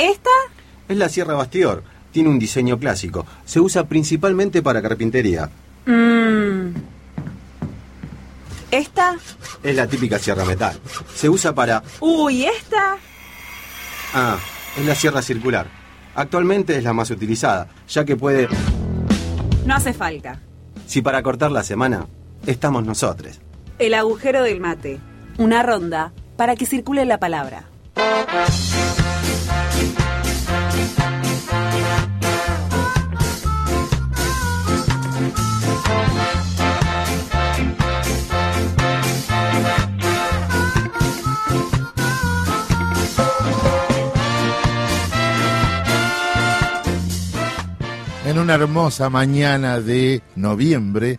¿Esta? Es la Sierra Bastior. Tiene un diseño clásico. Se usa principalmente para carpintería. Mm. ¿Esta? Es la típica Sierra Metal. Se usa para... Uy, ¿esta? Ah, es la Sierra Circular. Actualmente es la más utilizada, ya que puede... No hace falta. Si para cortar la semana, estamos nosotros. El agujero del mate. Una ronda para que circule la palabra. En una hermosa mañana de noviembre,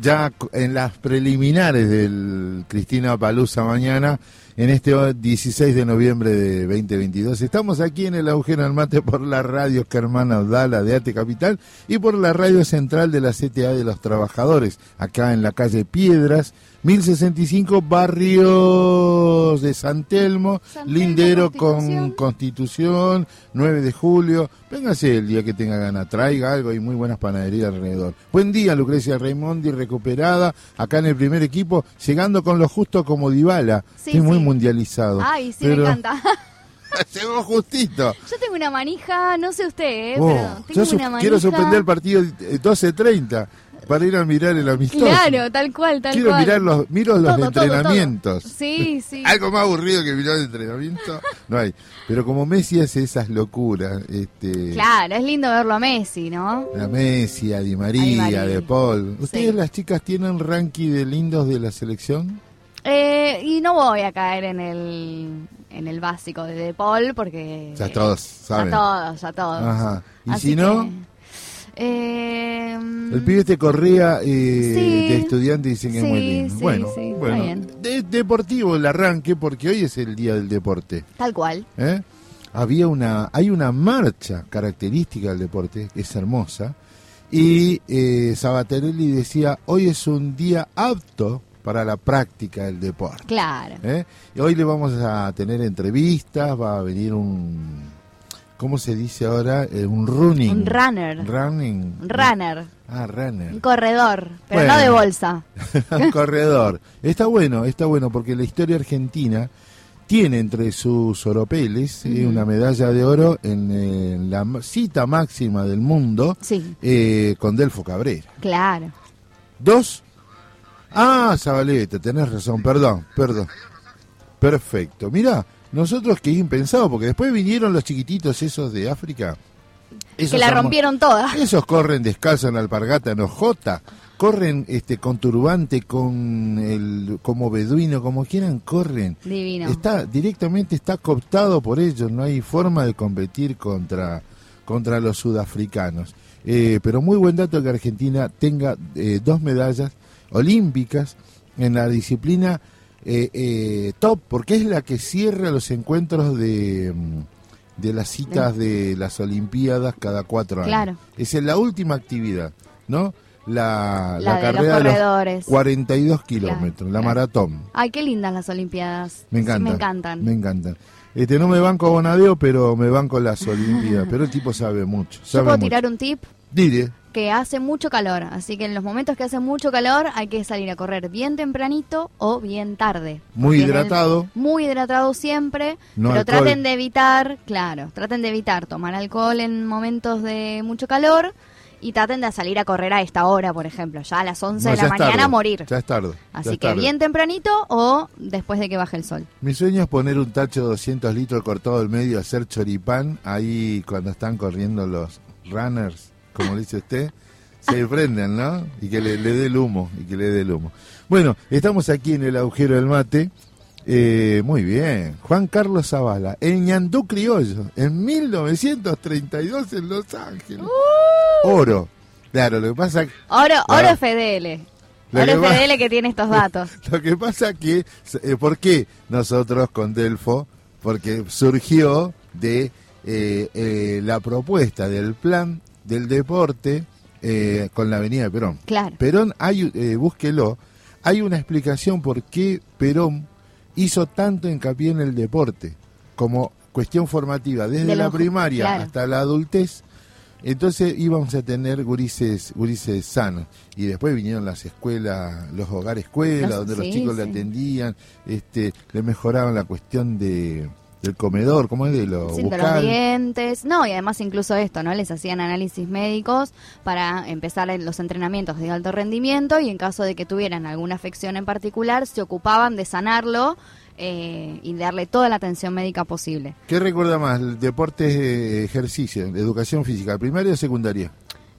ya en las preliminares del Cristina Palusa mañana, en este 16 de noviembre de 2022. Estamos aquí en el agujero del mate por la radio Germán Audala de Ate Capital y por la radio central de la CTA de los Trabajadores, acá en la calle Piedras, 1065 Barrios de San Telmo, San Lindero Constitución. con Constitución, 9 de julio. Véngase el día que tenga gana, traiga algo, hay muy buenas panaderías alrededor. Buen día, Lucrecia Raimondi, recuperada, acá en el primer equipo, llegando con lo justo como Dybala. Sí, Estoy muy mundializado. Ay, sí, Pero me encanta. Llegó justito. Yo tengo una manija, no sé usted, ¿eh? Oh, pero tengo una manija. quiero suspender el partido eh, 12.30 para ir a mirar el amistoso. Claro, tal cual, tal Quiero cual. mirar los, miro los Todo, entrenamientos. todo. Sí, sí. Algo más aburrido que mirar el entrenamiento no hay. Pero como Messi hace esas locuras, este, Claro, es lindo verlo a Messi, ¿no? a Messi, a Di María, A Di María. De Paul. ¿Ustedes Sí. las chicas tienen ranking de lindos de la selección? Eh, y no voy a caer en el en el básico de De Paul porque Ya todos saben. ya todos, ya todos. Ajá. Y Así si no, que, eh, el pibe este corría Sí. de estudiante y dicen que es muy Sí, lindo. sí, bueno, sí, bueno. De- deportivo el arranque porque hoy es el día del deporte. tal cual. ¿eh? Había una, hay una marcha característica del deporte, que es hermosa, y eh, Sabaterelli decía, hoy es un día apto para la práctica del deporte. Claro. ¿eh? Y hoy le vamos a tener entrevistas, va a venir un, ¿cómo se dice ahora? Eh, un running. Un runner. Running. Un runner, Ah, un runner. corredor, pero Bueno. no de bolsa. Un corredor. Está bueno, está bueno, porque la historia argentina tiene entre sus oropeles eh, una medalla de oro en, eh, la cita máxima del mundo Sí, eh, con Delfo Cabrera. claro. Dos. Ah, Zabaleta, tenés razón, perdón, perdón. Perfecto. Mirá, nosotros que impensado, porque después vinieron los chiquititos esos de África. Esos que la rompieron toda. esos corren descalzos en alpargata en ojota, corren este con turbante, con el como beduino, como quieran, corren. Divino. Está directamente está cooptado por ellos, no hay forma de competir contra contra los sudafricanos. Eh, pero muy buen dato que Argentina tenga eh, dos medallas olímpicas en la disciplina eh, eh, top, porque es la que cierra los encuentros de, mm, de las citas de las Olimpiadas cada cuatro años. Claro. Esa es la última actividad, ¿no? La, La de los carrera de los corredores. 42 kilómetros, la claro. maratón. Ay, qué lindas las Olimpiadas. Me Sí, encantan. me encantan. Me encantan. Este, no me banco a Bonadeo, pero me banco las Olimpiadas. Pero el tipo sabe mucho. Yo Sabe puedo mucho. tirar un tip Dile. Que hace mucho calor, así que en los momentos que hace mucho calor hay que salir a correr bien tempranito o bien tarde. Muy el- hidratado. muy hidratado siempre, No pero alcohol. traten de evitar, claro, traten de evitar tomar alcohol en momentos de mucho calor y traten de salir a correr a esta hora, por ejemplo, ya a las 11 No, de la mañana tarde. a morir. Ya es tarde. Así es que tarde. bien tempranito o después de que baje el sol. Mi sueño es poner un tacho de 200 litros cortado del medio, hacer choripán ahí cuando están corriendo los runners, como dice usted, se prenden, ¿no? Y que le, le dé el humo, y que le dé el humo. Bueno, estamos aquí en el agujero del mate. Eh, muy bien, Juan Carlos Zavala, en Ñandú Criollo, en 1932 en Los Ángeles. Oro. Claro, lo que pasa Oro, Claro. oro FDL. Lo Oro que va- FDL que tiene estos datos. Lo que pasa que, eh, ¿por qué nosotros con Delfo? Porque surgió de eh, eh, la propuesta del plan del deporte eh, con la Avenida de Perón. Claro. Perón, hay, eh, búsquelo, hay una explicación por qué Perón hizo tanto hincapié en el deporte como cuestión formativa desde De la los- primaria claro. hasta la adultez. Entonces íbamos a tener gurises, gurises sanos. Y después vinieron las escuelas, los hogares escuelas, donde los sí, chicos le atendían, este, le mejoraban la cuestión de del comedor, ¿cómo es? De lo Sí, de los dientes, no, y además incluso esto, ¿no? Les hacían análisis médicos para empezar los entrenamientos de alto rendimiento y en caso de que tuvieran alguna afección en particular, se ocupaban de sanarlo eh, y darle toda la atención médica posible. ¿Qué recuerda más? ¿Deportes, eh, ejercicio, educación física, primaria o secundaria?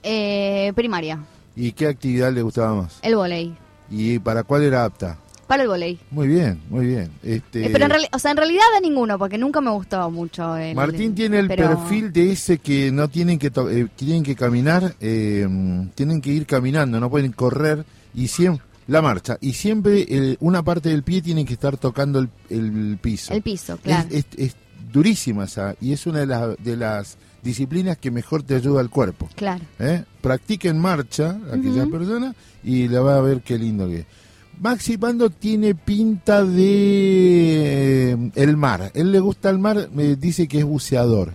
Eh, primaria, ¿Y qué actividad le gustaba más? el volei, ¿Y para cuál era apta? Para el volei. Muy bien, muy bien. Este, Eh, pero en o sea, en realidad de ninguno, porque nunca me gustó mucho el... Martín tiene el pero- perfil de ese que no tienen que, to- eh, tienen que caminar, eh, tienen que ir caminando, no pueden correr y siempre la marcha y siempre el- una parte del pie tiene que estar tocando el, el piso. El piso, claro. Es, es- es durísima esa y es una de, las de las disciplinas que mejor te ayuda al cuerpo. Claro. ¿eh? Practica en marcha aquella Ujú. persona y la va a ver qué lindo que es. Maxi Pando tiene pinta de eh, el mar. Él le gusta el mar, me dice que es buceador.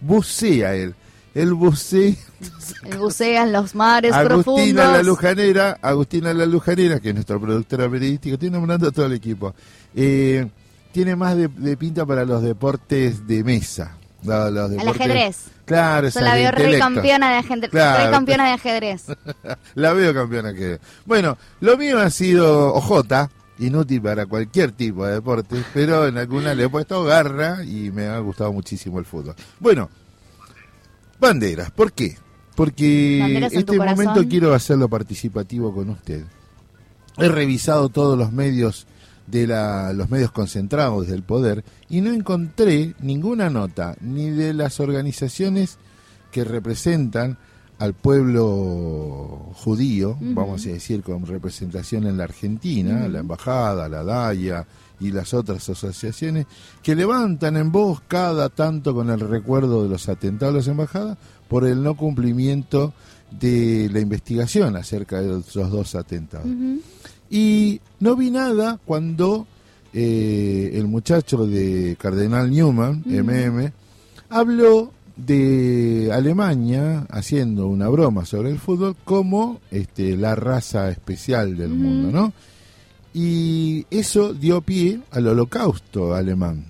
Bucea él. Él bucea. Bucea en los mares Agustina profundos. la Lujanera, Agustina la Lujanera, que es nuestra productora periodística, estoy nombrando a todo el equipo. eh, tiene más de, de pinta para los deportes de mesa. Los Al ajedrez. Claro, Yo la veo re campeona de ajedrez. Claro. re campeona de ajedrez. La veo campeona que. Bueno, lo mío ha sido OJ, inútil para cualquier tipo de deporte, pero en alguna le he puesto garra y me ha gustado muchísimo el fútbol. Bueno, banderas, ¿por qué? Porque Banderas este momento quiero hacerlo participativo con usted. He revisado todos los medios de la, los medios concentrados del poder y no encontré ninguna nota ni de las organizaciones que representan al pueblo judío, vamos a decir, con representación en la Argentina, la Embajada, la DAIA y las otras asociaciones, que levantan en voz cada tanto con el recuerdo de los atentados a las embajadas por el no cumplimiento de la investigación acerca de esos dos atentados. Y no vi nada cuando eh, el muchacho de Cardenal Newman. MM, habló de Alemania haciendo una broma sobre el fútbol como este, la raza especial del mundo, ¿no? Y eso dio pie al holocausto alemán.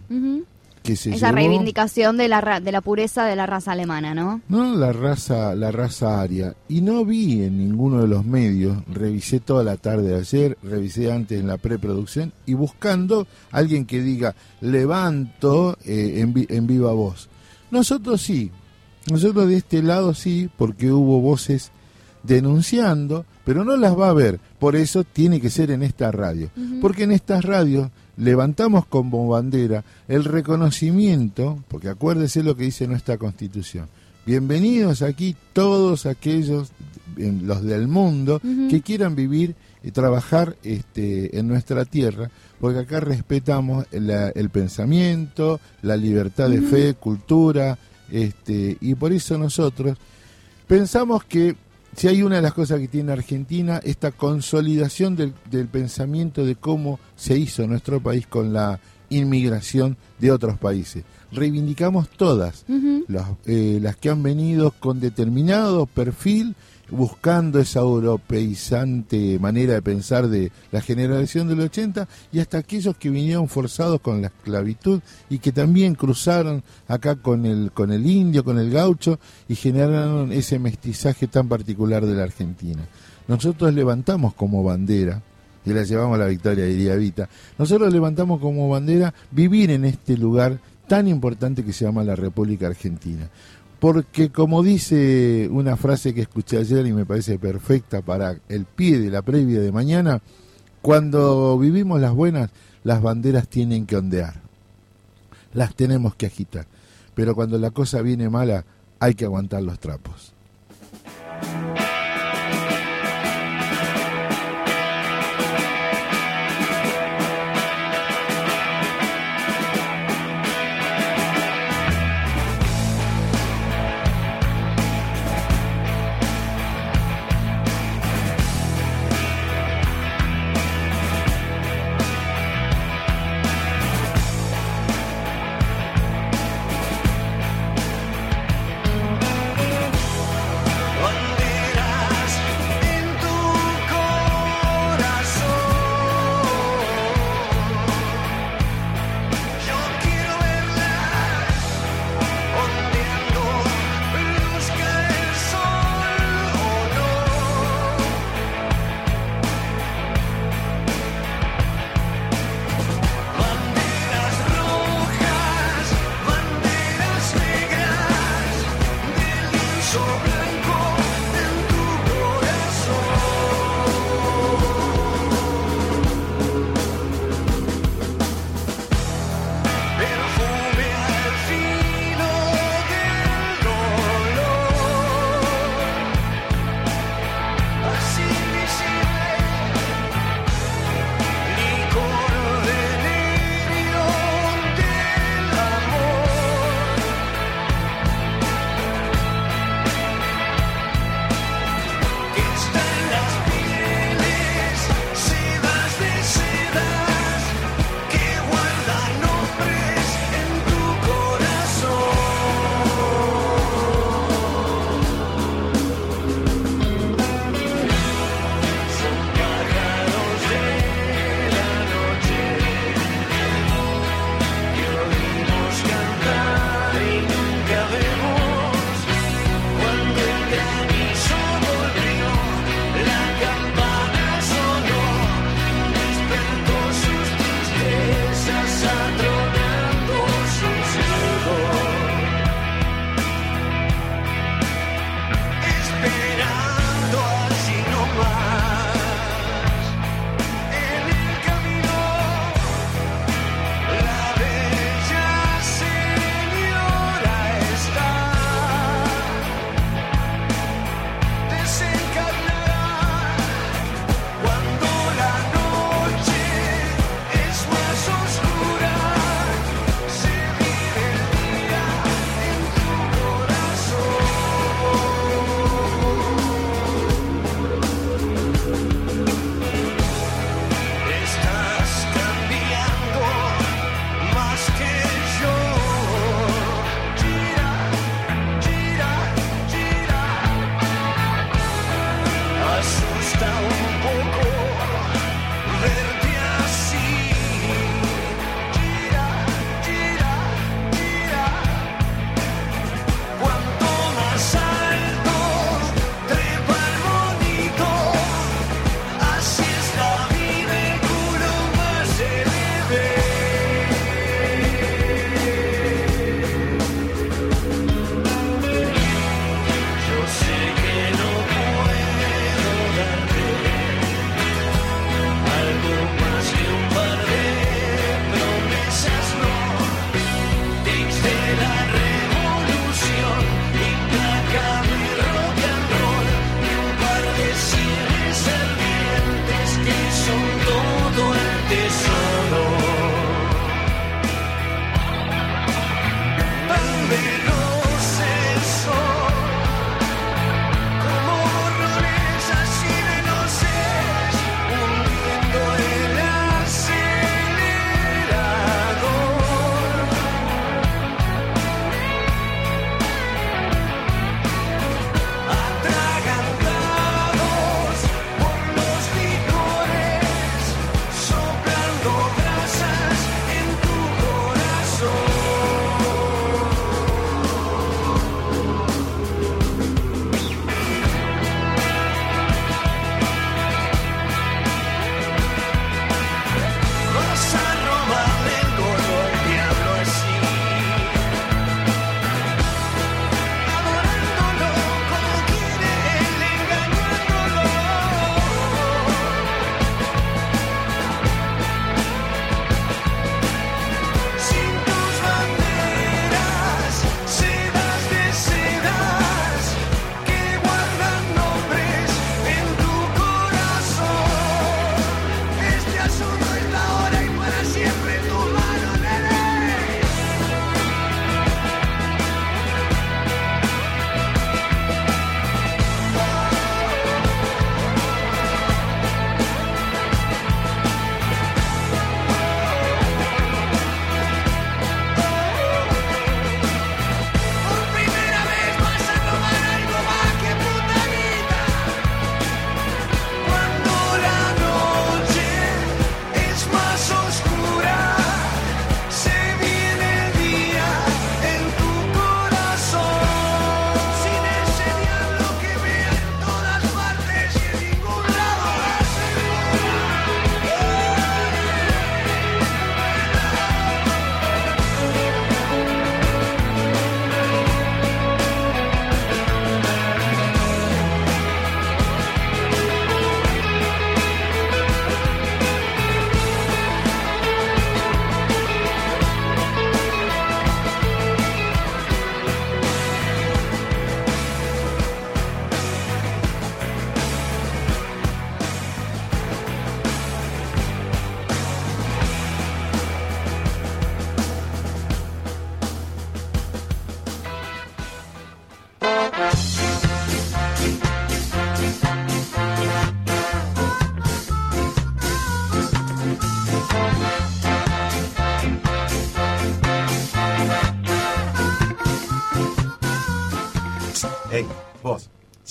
Que se Esa llevó- reivindicación de la, de la pureza de la raza alemana, ¿no? No, la raza, la raza aria. Y no vi en ninguno de los medios, revisé toda la tarde de ayer, revisé antes en la preproducción, y buscando alguien que diga, levanto eh, en, vi- en viva voz. Nosotros sí, nosotros de este lado sí, porque hubo voces denunciando, pero no las va a ver. Por eso tiene que ser en esta radio. Porque en estas radios levantamos como bandera el reconocimiento, porque acuérdese lo que dice nuestra constitución. Bienvenidos aquí todos aquellos, los del mundo, que quieran vivir y trabajar este, en nuestra tierra, porque acá respetamos la- el pensamiento, la libertad de fe, cultura, este, y por eso nosotros pensamos que si hay una de las cosas que tiene Argentina, esta consolidación del, del pensamiento de cómo se hizo nuestro país con la inmigración de otros países. Reivindicamos todas las, eh, las que han venido con determinado perfil, buscando esa europeizante manera de pensar de la generación del 80, y hasta aquellos que vinieron forzados con la esclavitud y que también cruzaron acá con el, con el indio, con el gaucho, y generaron ese mestizaje tan particular de la Argentina. Nosotros levantamos como bandera, y la llevamos a la victoria, diría Vita, nosotros levantamos como bandera vivir en este lugar tan importante que se llama la República Argentina. Porque como dice una frase que escuché ayer y me parece perfecta para el pie de la previa de mañana, cuando vivimos las buenas, las banderas tienen que ondear. Las tenemos que agitar. Pero cuando la cosa viene mala, hay que aguantar los trapos.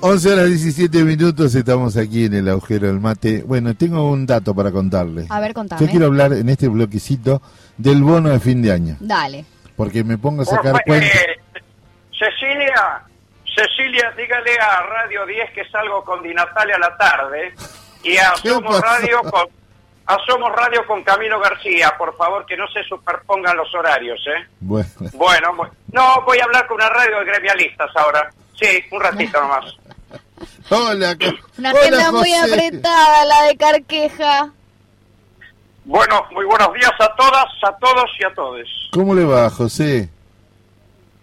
Once horas 17 minutos, estamos aquí en el agujero del mate. Bueno, tengo un dato para contarles. A ver, contame. Yo quiero hablar en este bloquecito del bono de fin de año. Dale. Porque me pongo a sacar Por- cuenta. eh, Cecilia, Cecilia, dígale a Radio 10 que salgo con Di Natalia a la tarde y a ¿Qué Somos? Radio con a Somos Radio con Camilo García, por favor, que no se superpongan los horarios, ¿eh? Bueno, Bueno, bu- no, voy a hablar con una radio de gremialistas ahora. Sí, un ratito nomás. hola, Una hola, agenda muy apretada, la de Carqueja. Bueno, muy buenos días a todas, a todos y a todos. ¿Cómo le va, José?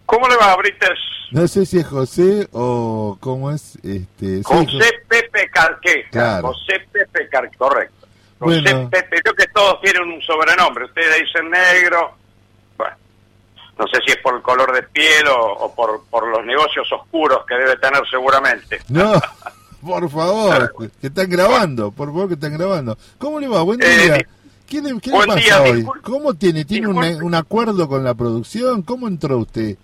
¿Cómo le va, Brites? No sé si es José o cómo es. Este, José Jo- Pepe Carqueja. Claro. José Pepe Carqueja, correcto. José Bueno. Pepe, creo que todos tienen un sobrenombre. Ustedes dicen negro. Bueno, no sé si es por el color de piel o, o por, por los negocios oscuros que debe tener seguramente. No, por favor, que están grabando, por favor, que están grabando. ¿Cómo le va? Buen Eh, día. di- ¿Qué le, qué le buen pasa día, hoy? ¿Cómo tiene? ¿Tiene un acuerdo con la producción? ¿Cómo entró usted?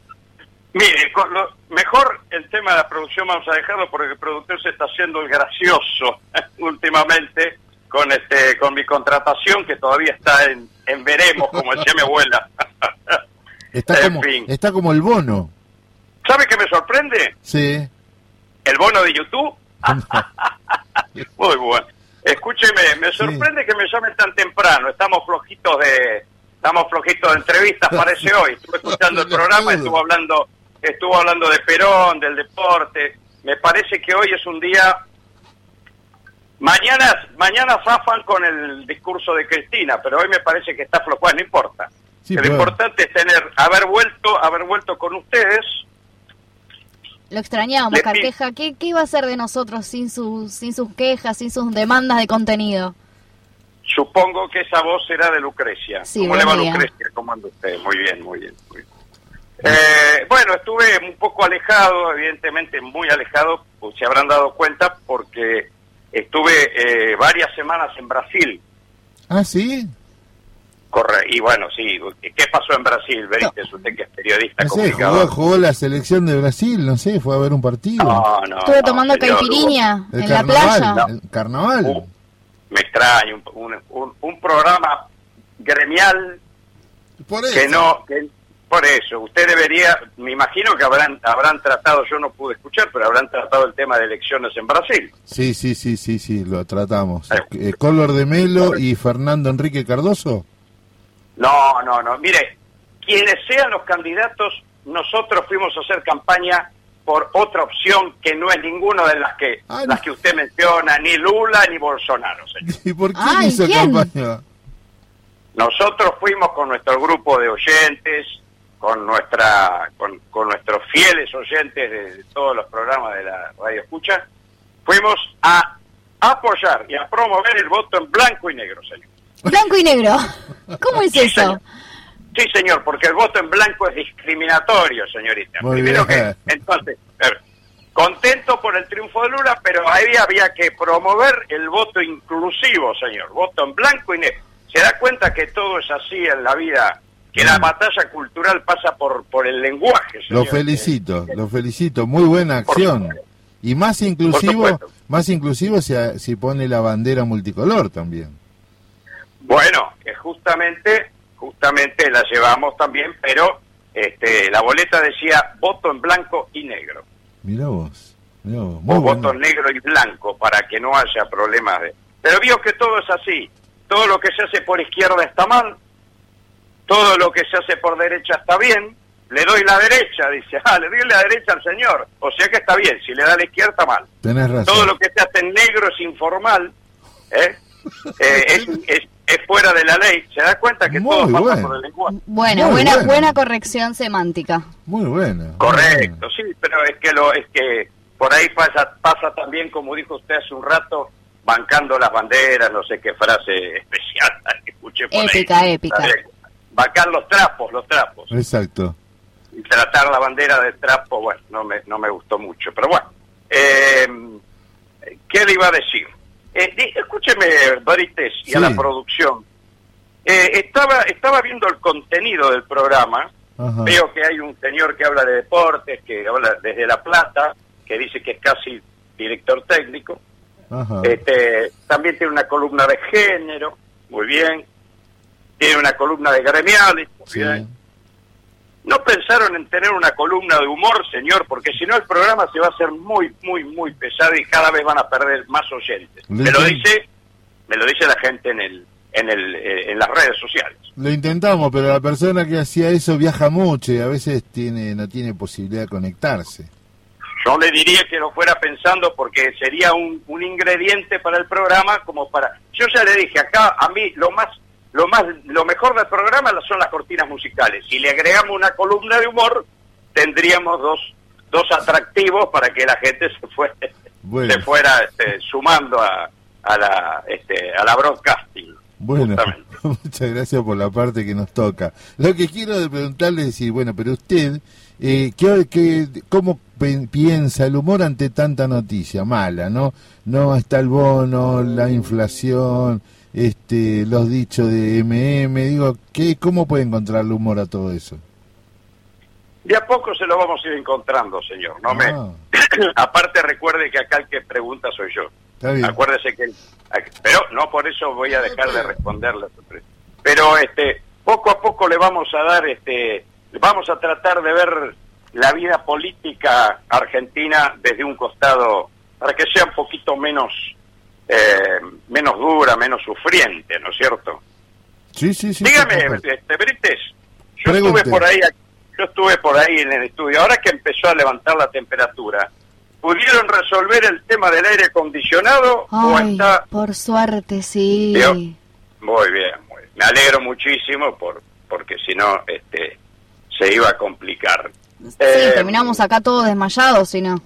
Mire, con lo- mejor el tema de la producción vamos a dejarlo porque el productor se está haciendo el gracioso últimamente con este con mi contratación que todavía está en, en veremos, como decía mi abuela. Está En como, fin. está como el bono. ¿Sabe qué me sorprende? Sí. ¿El bono de YouTube? Muy bueno. Escúcheme, me sorprende que me llamen tan temprano. Estamos flojitos de estamos flojitos de entrevistas, parece hoy. Estuve escuchando el programa, estuvo hablando estuvo hablando de Perón, del deporte. Me parece que hoy es un día Mañana, mañana zafan con el discurso de Cristina, pero hoy me parece que está flojo. Bueno, no importa. Sí, lo pero- importante es tener, haber vuelto, haber vuelto con ustedes. Lo extrañábamos, Le- Carqueja. ¿Qué, ¿Qué iba a hacer de nosotros sin sus, sin sus quejas, sin sus demandas de contenido? Supongo que esa voz era de Lucrecia. Sí, ¿Cómo le va día. Lucrecia? ¿Cómo anda usted? Muy bien, muy bien. Muy bien. Eh, bueno, estuve un poco alejado, evidentemente muy alejado, pues se habrán dado cuenta, porque estuve eh, varias semanas en Brasil. Ah, sí. Corre, y bueno, sí, ¿qué pasó en Brasil? Benítez, usted que es periodista No sé, jugó, jugó la selección de Brasil, no sé, fue a ver un partido. No, no, Estuve no, tomando señor, caipirinha el en la playa. el carnaval. Uh, me extraña, un, un- un- un programa gremial Por eso. que no que- por eso usted debería me imagino que habrán habrán tratado yo no pude escuchar pero habrán tratado el tema de elecciones en Brasil Sí, sí, sí, sí, sí, lo tratamos. Eh. Eh, Color de Melo y Fernando Enrique Cardoso. no no no mire quienes sean los candidatos nosotros fuimos a hacer campaña por otra opción que no es ninguna de las que Ah, las que usted menciona ni Lula ni Bolsonaro señor. ¿Y por qué Ay, hizo ¿quién? campaña? Nosotros fuimos con nuestro grupo de oyentes, con nuestra, con, con nuestros fieles oyentes de, de todos los programas de la radio escucha, fuimos a apoyar y a promover el voto en blanco y negro, señor. Blanco y negro. ¿Cómo es Sí, eso? señor. Sí, señor, porque el voto en blanco es discriminatorio, señorita. Muy Primero bien. que, entonces, ver, contento por el triunfo de Lula, pero ahí había que promover el voto inclusivo, señor. Voto en blanco y negro. Se da cuenta que todo es así en la vida, que la batalla cultural pasa por, por el lenguaje, Lo señor. felicito, lo felicito. Muy buena acción. Y más inclusivo, más inclusivo si, si pone la bandera multicolor también. Bueno, que justamente, justamente la llevamos también, pero este, la boleta decía voto en blanco y negro. Mira vos. Mirá vos. Muy o bueno. voto negro y blanco para que no haya problemas de... Pero vio que todo es así. Todo lo que se hace por izquierda está mal, todo lo que se hace por derecha está bien, le doy la derecha, dice, ah, le doy la derecha al señor, o sea que está bien, si le da la izquierda está mal. Tenés razón. Todo lo que se hace en negro es informal, ¿eh? Eh, es, es, es fuera de la ley, se da cuenta que Muy todo pasa bueno. por el lenguaje. Bueno, Muy buena, bueno. buena corrección semántica. Muy bueno. Correcto, sí, pero es que lo es que por ahí pasa pasa también como dijo usted hace un rato bancando las banderas, no sé qué frase especial que escuché por Épica, ahí. épica. ¿Sabe? Bancar los trapos, los trapos. Exacto. Y tratar la bandera de trapo, bueno, no me no me gustó mucho, pero bueno. Eh, ¿Qué le iba a decir? Eh, escúcheme, Barites, y a la producción. Eh, estaba estaba viendo el contenido del programa. Ajá. Veo que hay un señor que habla de deportes, que habla desde La Plata, que dice que es casi director técnico. Ajá. Este, también tiene una columna de género, muy bien. Tiene una columna de gremiales, Sí. No pensaron en tener una columna de humor, señor, porque si no el programa se va a hacer muy, muy, muy pesado y cada vez van a perder más oyentes. Le Me lo dice, me lo dice la gente en el, en el, eh, en las redes sociales. Lo intentamos, pero la persona que hacía eso viaja mucho y a veces tiene no tiene posibilidad de conectarse. Yo le diría que lo fuera pensando porque sería un, un ingrediente para el programa como para... Yo ya le dije, acá a mí lo más lo más lo mejor del programa son las cortinas musicales. Si le agregamos una columna de humor, tendríamos dos dos atractivos para que la gente se fuera, Bueno. se fuera este, sumando a, a la este, a la broadcasting. Bueno, justamente. muchas gracias por la parte que nos toca. Lo que quiero preguntarle es decir, bueno, pero usted, eh, ¿qué, qué- cómo piensa el humor ante tanta noticia mala, no? No está el bono, la inflación, este, los dichos de MM, digo, ¿qué, ¿cómo puede encontrar el humor a todo eso? De a poco se lo vamos a ir encontrando, señor. No me Ah, aparte recuerde que acá el que pregunta soy yo. está bien. Acuérdese que, pero no por eso voy a dejar de responderle. Pero este, poco a poco le vamos a dar, este, vamos a tratar de ver la vida política argentina desde un costado para que sea un poquito menos, eh, menos dura, menos sufriente, ¿no es cierto? Sí, sí, sí. Dígame, este, Brites, yo Pregunte. estuve por ahí, yo estuve por ahí en el estudio. Ahora que empezó a levantar la temperatura, ¿pudieron resolver el tema del aire acondicionado o Ay, está por suerte, sí. ¿Vio? muy bien? Muy bien. Me alegro muchísimo por porque si no, este, se iba a complicar. Sí, Eh, terminamos acá todos desmayados, si no.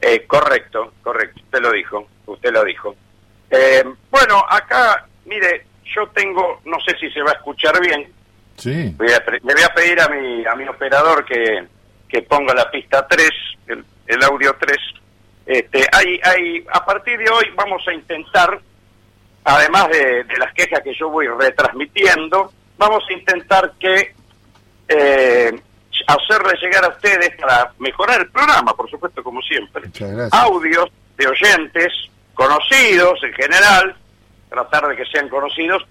Eh, correcto, correcto, usted lo dijo, usted lo dijo. Eh, bueno, acá, mire, yo tengo, no sé si se va a escuchar bien, Sí. Voy a le voy a pedir a mi, a mi operador que, que ponga la pista 3, el, el audio 3. Este, hay, hay, a partir de hoy vamos a intentar, además de, de las quejas que yo voy retransmitiendo, vamos a intentar que eh, hacerle llegar a ustedes para mejorar el programa, por supuesto, como siempre, audios de oyentes conocidos en general, tratar de que sean conocidos,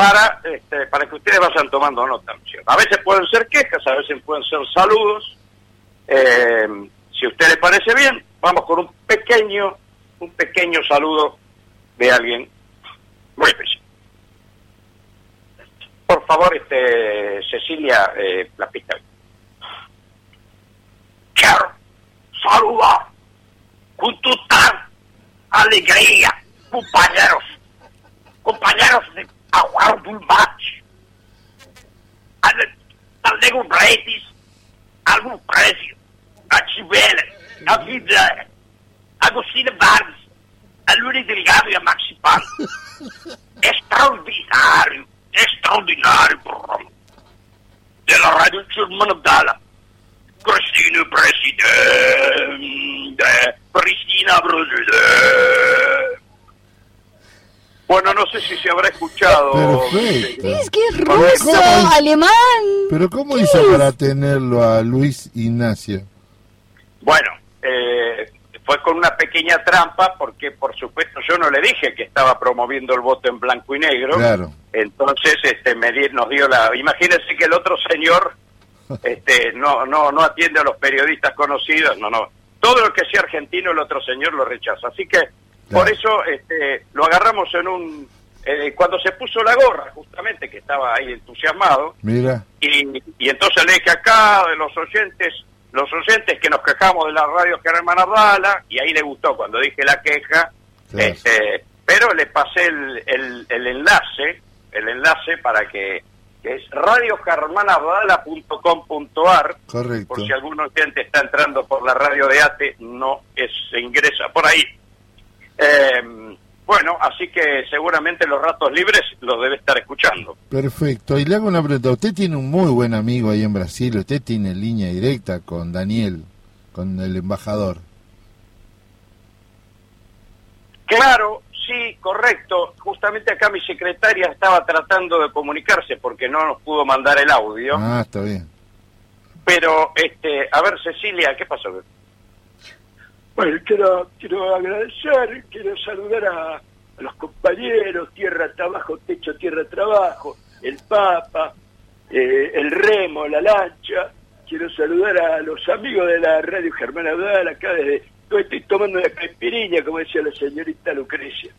para este, para que ustedes vayan tomando nota. A veces pueden ser quejas, a veces pueden ser saludos. Eh, si a usted le parece bien, vamos con un pequeño, un pequeño saludo de alguien muy especial. Por favor, este, Cecilia, eh, la pista. Quiero saludar con alegría, compañeros, compañeros de Aguaro do Mate, Alego Bretes, algum preço, a Tivela, a Vida, Agostina Vargas, a Lúria Delgado e a Maxi Pano. extraordinário, extraordinário programa. De la Rádio Germana Abdala. Cristina Presidente, Cristina Presidente. Bueno, no sé si se habrá escuchado. Perfecto. Es que es ¿Cómo ruso, alemán. Pero ¿cómo ¿Qué hizo es? para tenerlo a Luis Ignacio? Bueno, eh, fue con una pequeña trampa porque, por supuesto, yo no le dije que estaba promoviendo el voto en blanco y negro. Claro. Entonces, este, me di- nos dio la. Imagínense que el otro señor, este, no, no, no atiende a los periodistas conocidos, no, no. Todo lo que sea argentino, el otro señor lo rechaza. Así que, por eso, este, lo agarramos en un, eh, cuando se puso la gorra, justamente, que estaba ahí entusiasmado, Mira, y, y entonces le dije acá de los oyentes, los oyentes que nos quejamos de la radio Germán Abdala, y ahí le gustó cuando dije la queja, Claro. este, pero le pasé el, el, el enlace, el enlace para que, que es radiogermanabdala.com.ar, correcto. por si algún oyente está entrando por la radio de ATE, no es, se ingresa por ahí. Eh, bueno, así que seguramente los ratos libres los debe estar escuchando. Perfecto. Y le hago una pregunta. Usted tiene un muy buen amigo ahí en Brasil. Usted tiene línea directa con Daniel, con el embajador. Claro, sí, correcto. Justamente acá mi secretaria estaba tratando de comunicarse porque no nos pudo mandar el audio. Ah, está bien. Pero, este, a ver, Cecilia, ¿qué pasó? Bueno, quiero, quiero agradecer, quiero saludar a, a los compañeros, Tierra Trabajo, Techo Tierra Trabajo, el Papa, eh, el Remo, la Lancha. Quiero saludar a los amigos de la radio Germán Abdal, acá desde... Yo estoy tomando una caipiriña, como decía la señorita Lucrecia.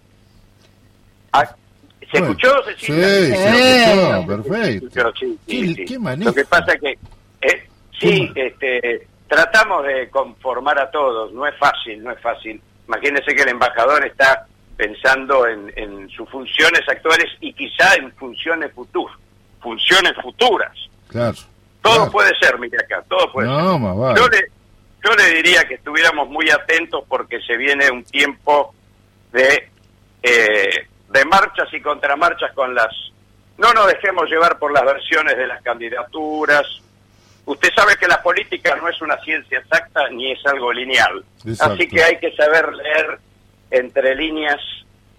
Ah, ¿Se Bueno, escuchó, Sí, Cecilia? se escuchó, perfecto. Sí, sí, ¿Qué- sí. qué? Lo que pasa que, eh, sí, ¿Qué este, tratamos de conformar a todos, no es fácil, no es fácil. Imagínense que el embajador está pensando en, en sus funciones actuales y quizá en funciones futuras, funciones futuras. Claro. Todo Claro. puede ser, mire acá, todo puede ser. No, más vale. Yo le, yo le diría que estuviéramos muy atentos porque se viene un tiempo de, eh, de marchas y contramarchas con las... No nos dejemos llevar por las versiones de las candidaturas. Usted sabe que la política no es una ciencia exacta ni es algo lineal. Exacto. Así que hay que saber leer entre líneas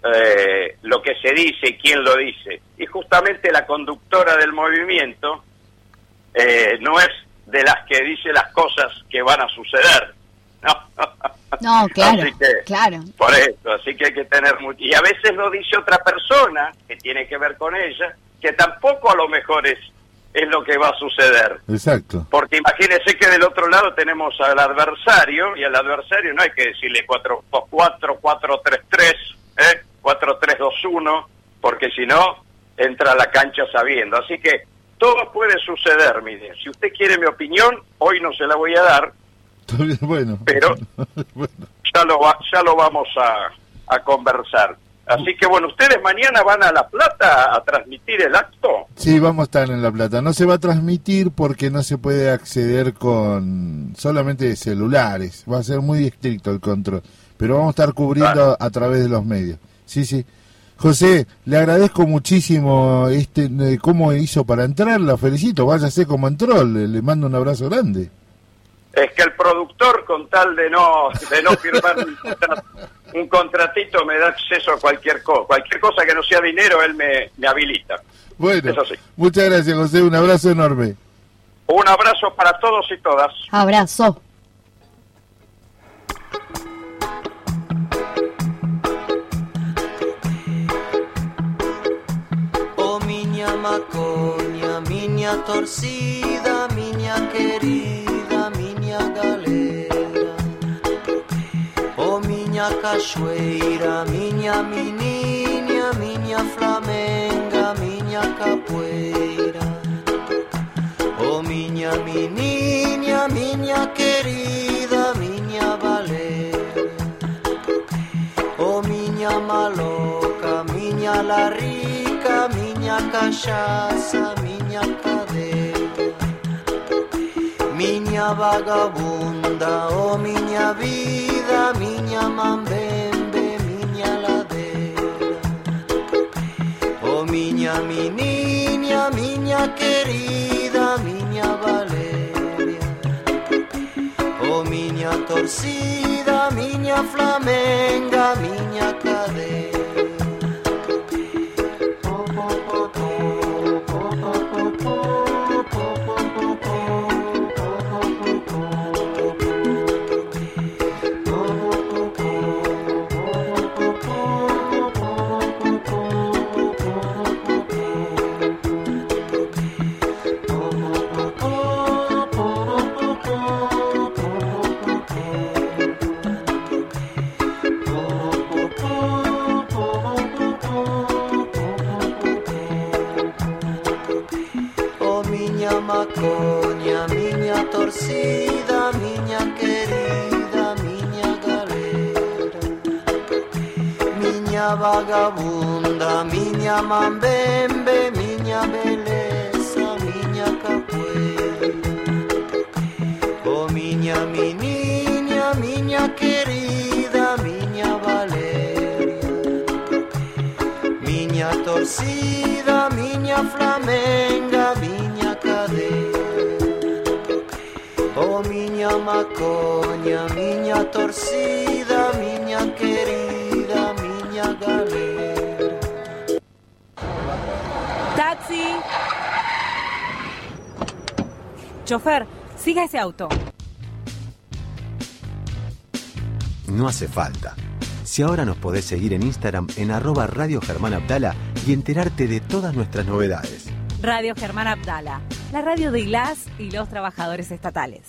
eh, lo que se dice y quién lo dice. Y justamente la conductora del movimiento eh, no es de las que dice las cosas que van a suceder. No, No, claro, Así que, claro. por eso, así que hay que tener mucho. Y a veces lo dice otra persona que tiene que ver con ella, que tampoco a lo mejor es, es lo que va a suceder. Exacto. Porque imagínense que del otro lado tenemos al adversario, y al adversario no hay que decirle 4 4 4 3 3 ¿eh? 4 3 2 1 porque si no entra a la cancha sabiendo. Así que todo puede suceder, mire. Si usted quiere mi opinión, hoy no se la voy a dar, bueno. Pero- bueno. ya lo, va- ya lo vamos a, a conversar. Así que bueno, ustedes mañana van a La Plata a transmitir el acto. Sí, vamos a estar en La Plata. No se va a transmitir porque no se puede acceder con solamente celulares. Va a ser muy estricto el control. Pero vamos a estar cubriendo a través de los medios. Sí, sí. José, le agradezco muchísimo este eh, cómo hizo para entrar. La felicito. Váyase como entró. Le, le mando un abrazo grande. Es que el productor, con tal de no, de no firmar un, contra- un contratito, me da acceso a cualquier cosa. Cualquier cosa que no sea dinero, él me, me habilita. Bueno, Eso sí. muchas gracias, José. Un abrazo enorme. Un abrazo para todos y todas. Abrazo. miña macoña, miña torcida, miña querida, miña galera. Oh, miña cachoeira, miña menininha, miña flamenga, miña capoeira. Oh, miña menininha, miña querida, miña valera. Oh, miña maloca, miña larriga minha cachaça, miña cadeia, Miña vagabunda, oh miña vida, minha mambembe, minha ladeira, oh miña menina, miña querida, miña Valeria. Oh miña torcida, miña flamenga, miña cadeia. miña mambembe miña beleza miña capoeira oh miña meniña miña querida miña valeria. Miña torcida miña flamenga miña cadeira oh miña macoña, miña torcida Chofer, siga ese auto. No hace falta. Si ahora nos podés seguir en Instagram en arroba Radio Germán Abdala y enterarte de todas nuestras novedades. Radio Germán Abdala, la radio de las y los trabajadores estatales.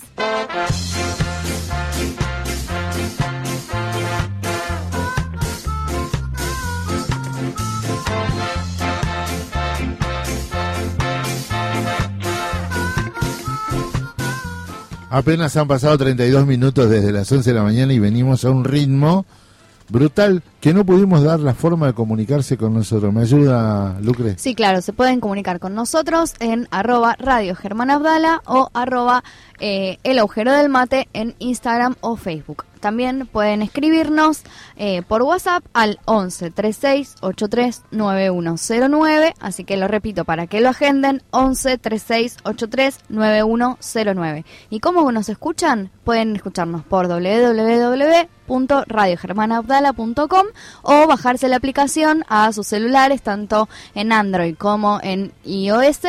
Apenas han pasado 32 minutos desde las 11 de la mañana y venimos a un ritmo brutal que no pudimos dar la forma de comunicarse con nosotros. ¿Me ayuda, Lucre? Sí, claro, se pueden comunicar con nosotros en arroba Radio Germán Abdala o arroba eh, El Agujero del Mate en Instagram o Facebook. También pueden escribirnos eh, por WhatsApp al 11 36 83 9109. Así que lo repito para que lo agenden: 11 36 83 9109. ¿Y cómo nos escuchan? Pueden escucharnos por www.radiogermanabdala.com o bajarse la aplicación a sus celulares, tanto en Android como en iOS,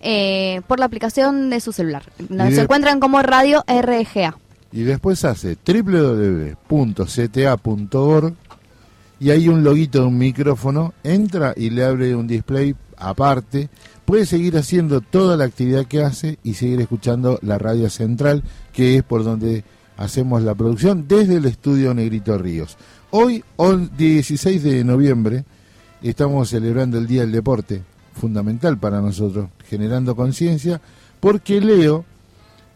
eh, por la aplicación de su celular. Nos encuentran como Radio RGA. Y después hace www.cta.org y hay un loguito de un micrófono, entra y le abre un display aparte, puede seguir haciendo toda la actividad que hace y seguir escuchando la radio central, que es por donde hacemos la producción desde el estudio Negrito Ríos. Hoy, on- 16 de noviembre, estamos celebrando el Día del Deporte, fundamental para nosotros, generando conciencia, porque Leo,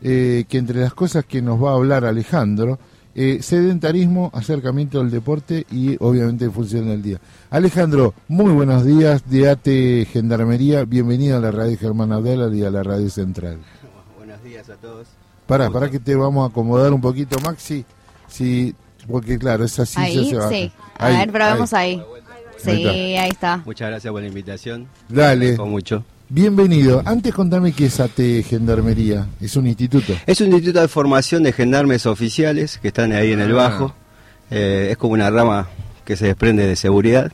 eh, que entre las cosas que nos va a hablar Alejandro, eh, sedentarismo, acercamiento al deporte y obviamente en función del día. Alejandro, muy buenos días de AT Gendarmería, bienvenido a la radio Germán Abdala y a la radio central. Buenos días a todos. Para, para que te vamos a acomodar un poquito, Maxi, si, porque claro, esa silla Ahí, se baja. sí. A Ahí, ver, probemos ahí. Ahí Sí, está. ahí está. Muchas gracias por la invitación. Dale. Con mucho. Bienvenido. Antes contame qué es AT Gendarmería. Es un instituto. Es un instituto de formación de gendarmes oficiales que están ahí en el Ah. Bajo. Eh, es como una rama que se desprende de seguridad.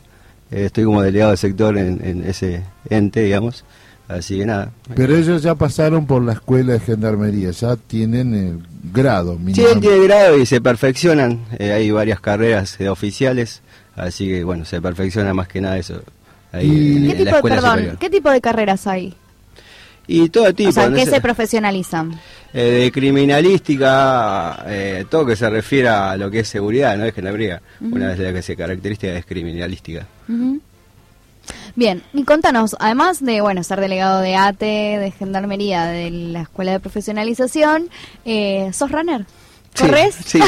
Eh, estoy como delegado de sector en, en ese ente, digamos. Así que nada. Pero ellos ya pasaron por la escuela de gendarmería, ya tienen el grado Sí, mínimo. él tiene grado y se perfeccionan. Eh, hay varias carreras de oficiales. Así que bueno, se perfecciona más que nada eso. Ahí ¿Qué la tipo, de, escuela perdón, superior. ¿qué tipo de carreras hay? Y todo tipo. o sea, ¿en no qué sé. se profesionalizan? Eh, de criminalística, eh, todo que se refiere a lo que es seguridad, no es gendarmería. Ujú. Una de las que se característica es criminalística. Bien, y contanos, además de bueno ser delegado de ATE, de Gendarmería, de la Escuela de Profesionalización, eh, ¿sos runner? ¿Corres? Sí,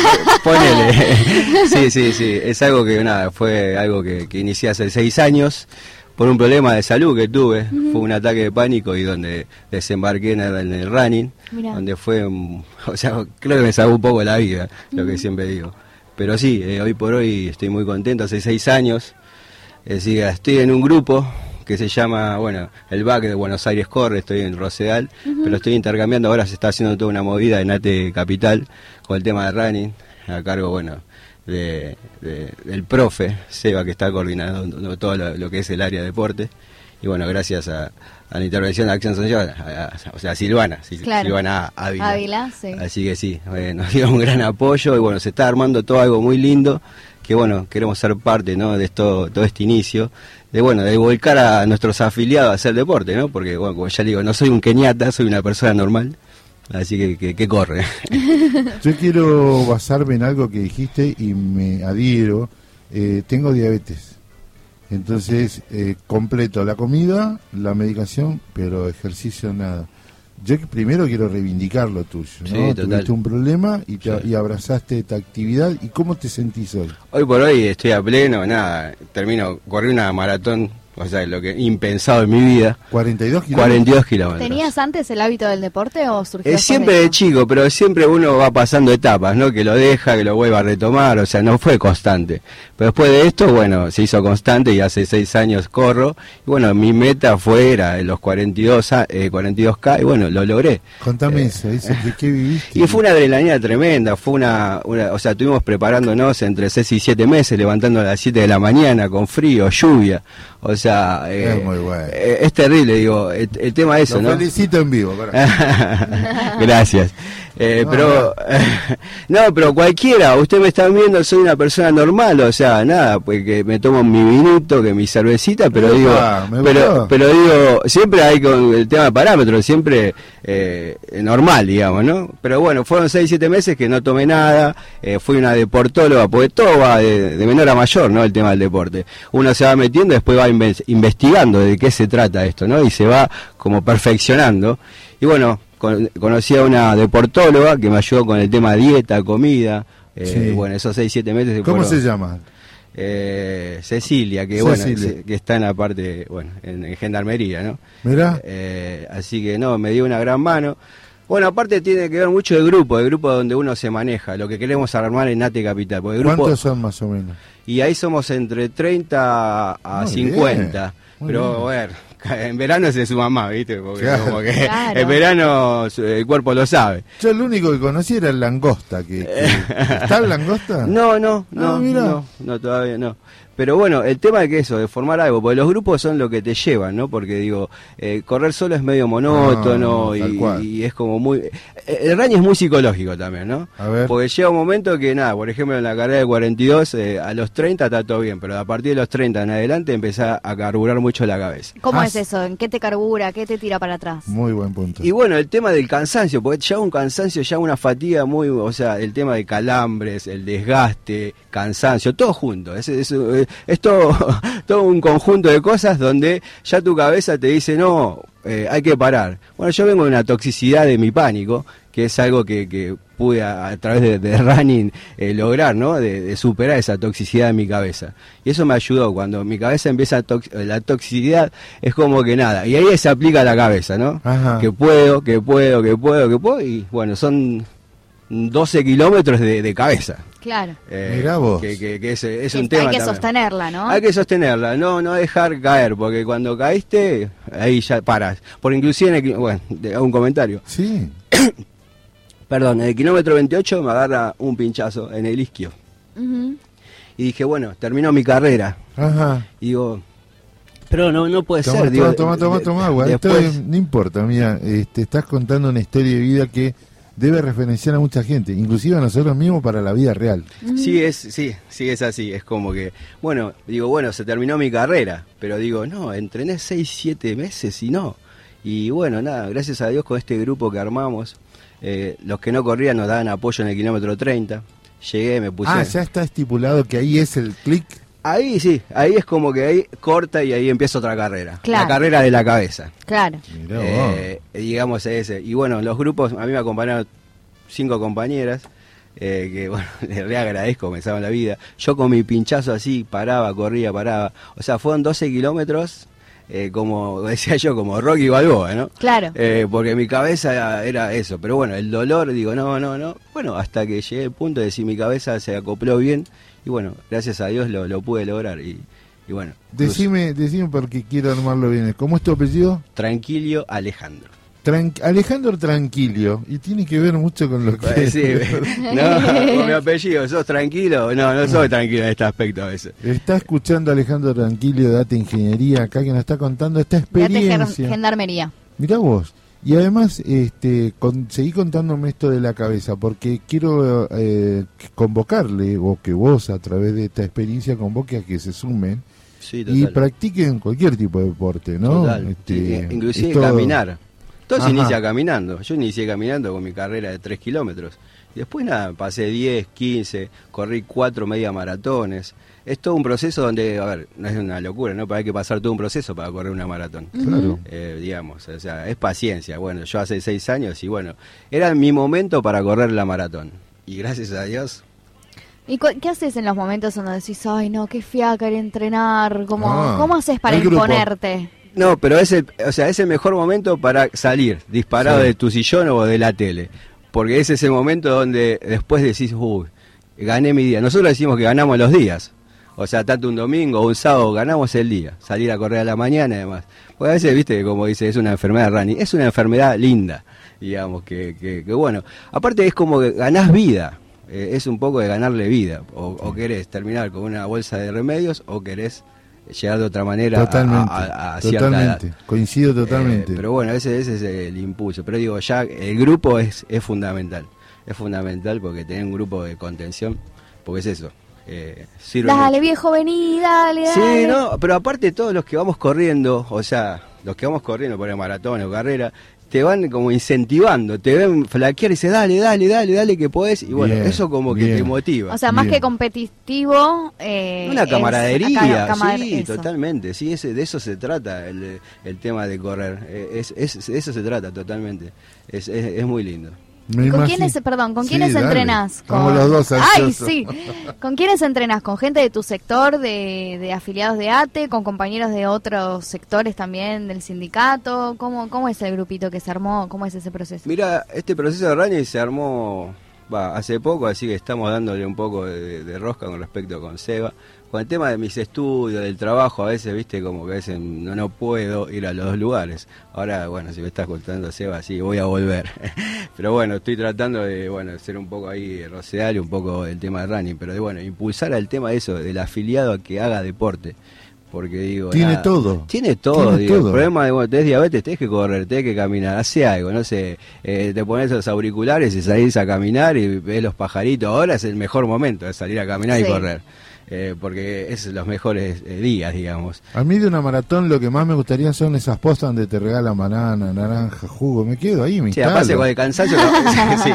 ponele. sí, sí, sí. Es algo que, nada, fue algo que, que inicié hace seis años por un problema de salud que tuve. Fue un ataque de pánico y donde desembarqué en el, en el running, Mirá. donde fue, o sea, creo que me salvó un poco la vida, lo que siempre digo. Pero sí, eh, hoy por hoy estoy muy contento, hace seis años. Es decir, estoy en un grupo que se llama, bueno, el BAC de Buenos Aires Corre, estoy en Rosedal, pero estoy intercambiando, ahora se está haciendo toda una movida en ATE Capital con el tema de running, a cargo, bueno, de, de- del profe, Seba, que está coordinando todo lo, lo que es el área de deporte. Y bueno, gracias a, a la intervención de Acción Social, a- a- o sea, a Silvana, Claro. Silvana Ávila. Ávila, sí. Así que sí, eh, nos dio un gran apoyo y bueno, se está armando todo algo muy lindo que bueno, queremos ser parte ¿no? de esto, todo este inicio, de bueno, de volcar a nuestros afiliados a hacer deporte, ¿no? Porque bueno, como ya digo, no soy un keniata, soy una persona normal, así que, que, que corre. Yo quiero basarme en algo que dijiste y me adhiero. Eh, tengo diabetes. Entonces, eh, completo la comida, la medicación, pero ejercicio nada. yo primero quiero reivindicar lo tuyo, ¿no? Sí. Tuviste un problema y, te- y abrazaste esta actividad. ¿Y cómo te sentís hoy? Hoy por hoy estoy a pleno, nada, termino, corrí una maratón, o sea, lo que impensado en mi vida. 42 kilómetros. 42 kilómetros. ¿Tenías antes el hábito del deporte o surgió Es siempre de chico, pero siempre uno va pasando etapas, ¿no? Que lo deja, que lo vuelva a retomar, o sea, no fue constante. Pero después de esto, bueno, se hizo constante y hace seis años corro. Y bueno, mi meta fue, era los 42, a- eh, 42K, y bueno, lo logré. Contame eso, eso, ¿de qué viviste? Eh, Y fue una adrenalina tremenda, fue una, una- o sea, estuvimos preparándonos entre 6 y 7 meses, levantando a las 7 de la mañana con frío, lluvia, o sea, eh, Es muy bueno. eh, es terrible, digo, el, el tema es eso, Lo ¿no? felicito en vivo. Gracias. Eh, No, pero no, pero cualquiera, usted me está viendo, soy una persona normal, o sea, nada, pues que me tomo mi minuto, que mi cervecita, pero digo, pero pero digo, siempre hay con el tema de parámetros, siempre eh, normal, digamos, ¿no? Pero bueno, fueron 6, 7 meses que no tomé nada, eh, fui una deportóloga, porque todo va de, de menor a mayor, ¿no? El tema del deporte. Uno se va metiendo, después va inve- investigando de qué se trata esto, ¿no? Y se va como perfeccionando. Y bueno, con- conocí a una deportóloga que me ayudó con el tema dieta, comida. eh, Sí. Bueno, esos 6, 7 meses. ¿Cómo se llama? eh, Cecilia, que Cecilia. bueno, que está en la parte, bueno, en, en gendarmería, ¿no? Mirá. Eh, así que no, me dio una gran mano. Bueno, aparte tiene que ver mucho el grupo, el grupo donde uno se maneja, lo que queremos armar en Nate Capital. Porque el grupo, ¿Cuántos son más o menos? y ahí somos entre 30 a Muy 50. bien, muy Pero, bien. bueno, en verano se suma más, ¿viste? Porque Claro. como que Claro. en verano su- el cuerpo lo sabe. Yo el único que conocí era el langosta. Que, que- ¿Está el langosta? No, no, Ah, no, mira. no, no, todavía no. Pero bueno, el tema de que eso, de formar algo, porque los grupos son lo que te llevan, ¿no? Porque digo, eh, correr solo es medio monótono Ah, y, es como muy... eh, El running es muy psicológico también, ¿no? A ver. Porque llega un momento que nada, por ejemplo en la carrera de 42, eh, a los 30 está todo bien, pero a partir de los 30 en adelante empieza a carburar mucho la cabeza. ¿Cómo Ah, es eso? ¿En qué te carbura? ¿Qué te tira para atrás? Muy buen punto. Y bueno, el tema del cansancio, porque ya un cansancio, ya una fatiga muy, o sea, el tema de calambres, el desgaste, cansancio, todo junto. Es, es, es todo, todo un conjunto de cosas donde ya tu cabeza te dice, no, eh, hay que parar. Bueno, yo vengo de una toxicidad de mi pánico, que es algo que, que pude a, a través de, de running eh, lograr, ¿no? De, de superar esa toxicidad de mi cabeza. Y eso me ayudó. Cuando mi cabeza empieza a tox- la toxicidad, es como que nada. Y ahí se aplica la cabeza, ¿no? Ajá. Que puedo, que puedo, que puedo, que puedo. Y bueno, son 12 kilómetros de, de cabeza. Claro. Eh, Mirá vos. Que, que- que es, es Que un hay tema que también. sostenerla, ¿no? Hay que sostenerla, no no dejar caer, porque cuando caíste, ahí ya paras. Por inclusive, en el bueno, te hago un comentario. Sí. Perdón, en el kilómetro 28 me agarra un pinchazo en el isquio. Ujú. Y dije, bueno, terminó mi carrera. Ajá. Y digo, pero no no puede Toma, ser. digo, toma, toma, toma, agua. Esto después- es- no importa, mira, este, estás contando una historia de vida que debe referenciar a mucha gente, inclusive a nosotros mismos para la vida real. Sí, es, sí, sí, es así. Es como que, bueno, digo, bueno, se terminó mi carrera, pero digo, no, entrené 6, 7 meses y no. Y bueno, nada, gracias a Dios con este grupo que armamos, eh, los que no corrían nos daban apoyo en el kilómetro 30. Llegué, me puse. Ah, ya está estipulado que ahí es el clic. Ahí sí, ahí es como que ahí corta y ahí empieza otra carrera. Claro. La carrera de la cabeza. Claro. Eh, digamos ese. Y bueno, los grupos, a mí me acompañaron cinco compañeras, eh, que bueno, les re agradezco, me salvan la vida. Yo con mi pinchazo así, paraba, corría, paraba. O sea, fueron 12 kilómetros, eh, como decía yo, como Rocky Balboa, ¿no? Claro. Eh, porque mi cabeza era, era eso, pero bueno, el dolor, digo, no, no, no. Bueno, hasta que llegué al punto de decir mi cabeza se acopló bien, y bueno, gracias a Dios lo, lo pude lograr. Y, y bueno, Decime, decime porque quiero armarlo bien. ¿Cómo es tu apellido? tranquilo Alejandro. Tran- Alejandro Tranquilio. Y tiene que ver mucho con lo que... Pues sí, no, con mi apellido, ¿sos tranquilo? No, no soy tranquilo en este aspecto a veces. Está escuchando Alejandro Tranquilio de Data Ingeniería acá que nos está contando esta experiencia. gendarmería. Mirá vos. Y además, este, con, seguí contándome esto de la cabeza, porque quiero eh, convocarle, o que vos a través de esta experiencia convoque a que se sumen Sí, y practiquen cualquier tipo de deporte, ¿no? Total. Este, inclusive caminar. Todo se inicia caminando. Yo inicié caminando con mi carrera de 3 kilómetros. Después nada, pasé 10, 15, corrí cuatro media maratones. Es todo un proceso donde, a ver, no es una locura, ¿no? Pero hay que pasar todo un proceso para correr una maratón. Claro. Eh, digamos, o sea, es paciencia. Bueno, yo hace seis años y bueno, era mi momento para correr la maratón. Y gracias a Dios, ¿Y cu- qué haces en los momentos donde decís, ay, no, qué fiaca ir a entrenar? ¿Cómo, Ah, ¿cómo haces para imponerte? No, pero es el, o sea, es el mejor momento para salir disparado Sí. de tu sillón o de la tele. Porque ese es el momento donde después decís, uy, gané mi día. Nosotros decimos que ganamos los días. O sea, tanto un domingo o un sábado ganamos el día. Salir a correr a la mañana además. Porque a veces, viste, como dice, es una enfermedad running. Es una enfermedad linda, digamos, que, que, que bueno. Aparte es como que ganás vida. Eh, es un poco de ganarle vida. O, o querés terminar con una bolsa de remedios o querés llegar de otra manera a- Totalmente. a, a- a cierta totalmente. edad. Coincido totalmente. Eh, pero bueno, ese, ese es el impulso. Pero digo, ya el grupo es, es fundamental. Es fundamental porque tener un grupo de contención, porque es eso. Eh, sirve Dale, mucho. viejo, vení, dale, dale. Sí, no, pero aparte todos los que vamos corriendo, o sea, los que vamos corriendo por el maratón o carrera, te van como incentivando, te ven flaquear y dices, dale, dale, dale, dale que podés. Y bueno, Bien, eso como que bien. te motiva. O sea, más que competitivo... Eh, Una es- camaradería, acá- camar- sí, eso. totalmente, sí, ese, de eso se trata el, el tema de correr, eh, es, es- de eso se trata totalmente, es, es, es muy lindo. Me ¿Con quiénes, perdón, con Sí, quiénes dale. entrenás? Con... los dos Ay, sí. ¿Con quiénes entrenás? ¿Con gente de tu sector, de, de afiliados de ATE? ¿Con compañeros de otros sectores también del sindicato? ¿Cómo, ¿Cómo es el grupito que se armó? ¿Cómo es ese proceso? Mira, este proceso de running se armó hace poco, así que estamos dándole un poco de, de rosca con respecto con Seba. Con el tema de mis estudios, del trabajo, a veces, viste, como que a veces no, no puedo ir a los dos lugares. Ahora, bueno, si me estás contando Seba, sí, voy a volver. pero bueno, estoy tratando de, bueno, ser un poco ahí rocear un poco el tema de running, pero de, bueno, impulsar al tema de eso, del afiliado a que haga deporte. Porque digo, Tiene nada, todo. Tiene todo, Tiene digo. todo. El problema de, bueno, tenés diabetes, tenés que correr, tenés que caminar, hace algo, no sé, eh, te pones los auriculares y salís a caminar y ves los pajaritos. Ahora es el mejor momento de salir a caminar Sí. y correr. Eh, porque es los mejores eh, días, digamos. A mí de una maratón lo que más me gustaría son esas postas donde te regalan banana, naranja, jugo. Me quedo ahí, me Sí, con el cansancio, sí,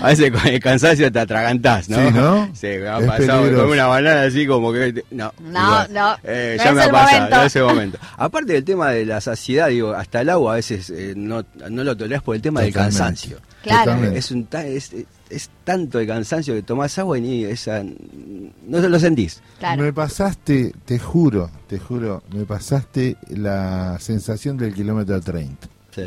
a veces con el cansancio te atragantás, ¿no? Sí, ¿no? Sí, me ha Es pasado con una banana así como que... No, No, Eh, no ya me ha pasado, momento. no es el momento. Aparte del tema de la saciedad, digo, hasta el agua a veces eh, no, no lo tolerás por el tema del Totalmente. cansancio. Claro. Es, un, ta- es, es tanto el cansancio que tomás agua y ni esa, no lo sentís. Me pasaste, te juro, te juro, me pasaste la sensación del kilómetro 30. Sí.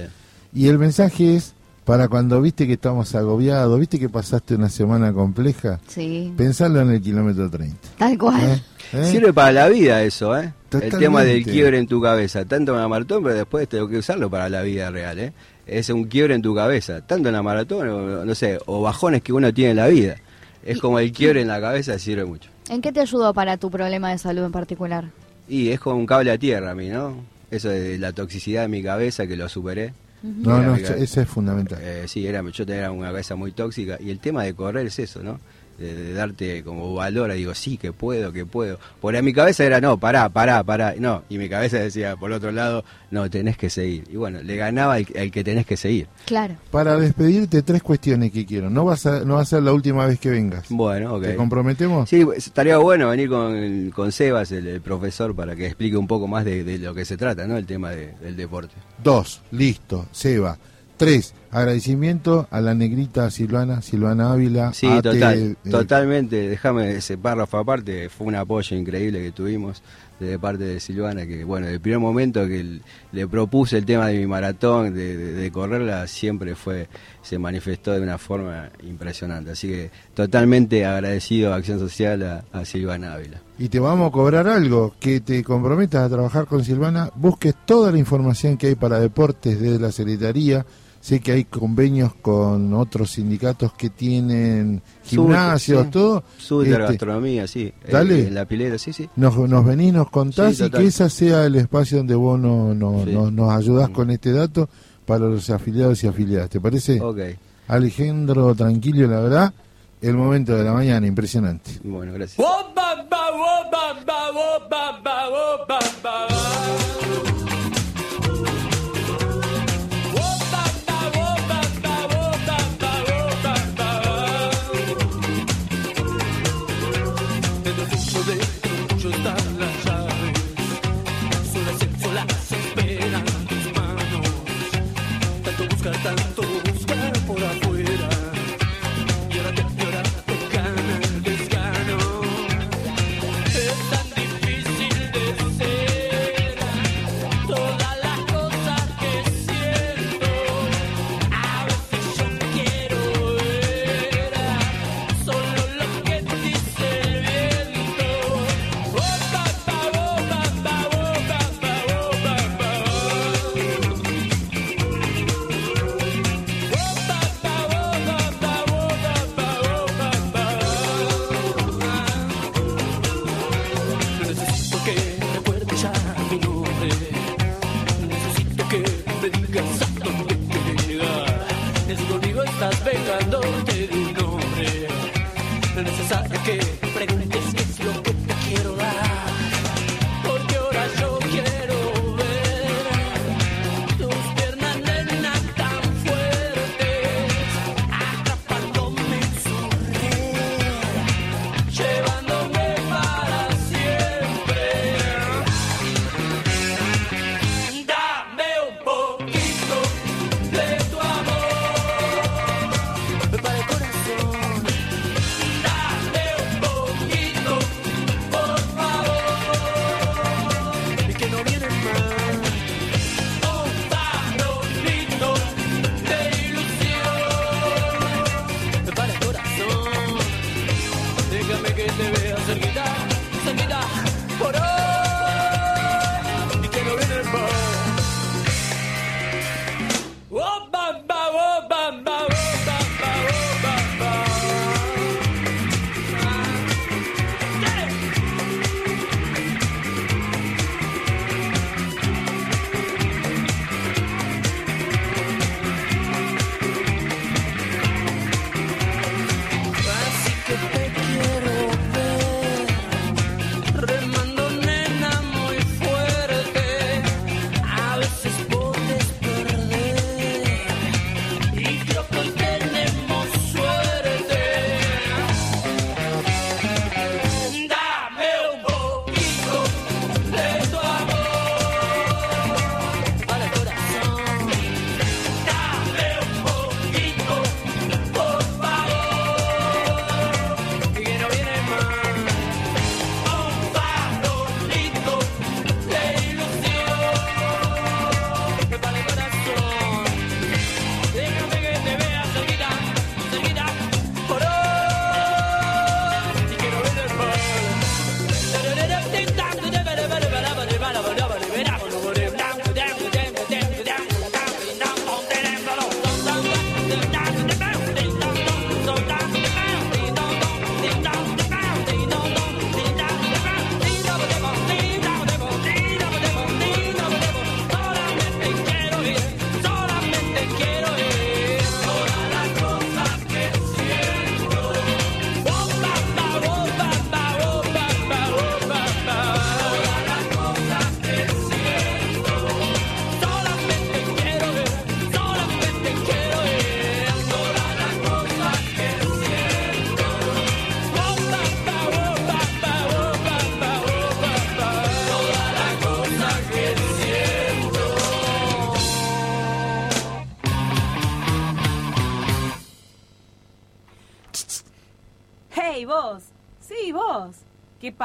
Y el mensaje es para cuando viste que estamos agobiados, viste que pasaste una semana compleja, Sí, pensarlo en el kilómetro 30. tal cual. ¿eh? ¿Eh? Sirve para la vida eso, ¿eh? El tema del quiebre en tu cabeza, tanto en la maratón, pero después tengo que usarlo para la vida real, ¿eh? Es un quiebre en tu cabeza, tanto en la maratón, o, no sé, o bajones que uno tiene en la vida. Es como el quiebre en la cabeza, sirve mucho. ¿En qué te ayudó para tu problema de salud en particular? Y es como un cable a tierra a mí, ¿no? Eso de la toxicidad de mi cabeza que lo superé. No, Era no, eso es fundamental. Eh, sí, era, yo tenía una cabeza muy tóxica y el tema de correr es eso, ¿no? De, de darte como valor, digo, sí, que puedo, que puedo. Porque a mi cabeza era, no, pará, pará, pará. No, y mi cabeza decía, por otro lado, no, tenés que seguir. Y bueno, le ganaba el, el que tenés que seguir. Claro. Para despedirte, tres cuestiones que quiero. No, vas a, no va a ser la última vez que vengas. Bueno, ok. ¿Te comprometemos? Sí, pues, estaría bueno venir con, con Sebas, el, el profesor, para que explique un poco más de, de lo que se trata, ¿no? El tema de- del deporte. Dos, listo, Seba. Tres, agradecimiento a la negrita Silvana, Silvana Ávila. Sí, total, eh, totalmente. Déjame ese párrafo aparte. Fue un apoyo increíble que tuvimos de parte de Silvana, que bueno, el primer momento que le propuse el tema de mi maratón, de, de- de correrla, siempre fue, se manifestó de una forma impresionante. Así que totalmente agradecido a Acción Social a, a Silvana Ávila. Y te vamos a cobrar algo, que te comprometas a trabajar con Silvana, busques toda la información que hay para deportes desde la Secretaría. Sé que hay convenios con otros sindicatos que tienen gimnasios, sí. todo. Súper Este, gastronomía, sí. Eh, Dale. en la pileta, sí, sí. Nos, nos venís, nos contás Sí, y que ese sea el espacio donde vos no, no- Sí. Mm. no- nos ayudás con este dato para los afiliados y afiliadas. ¿Te parece? Ok. Alejandro, tranquilo, la verdad, el momento de la mañana, impresionante. Bueno, gracias.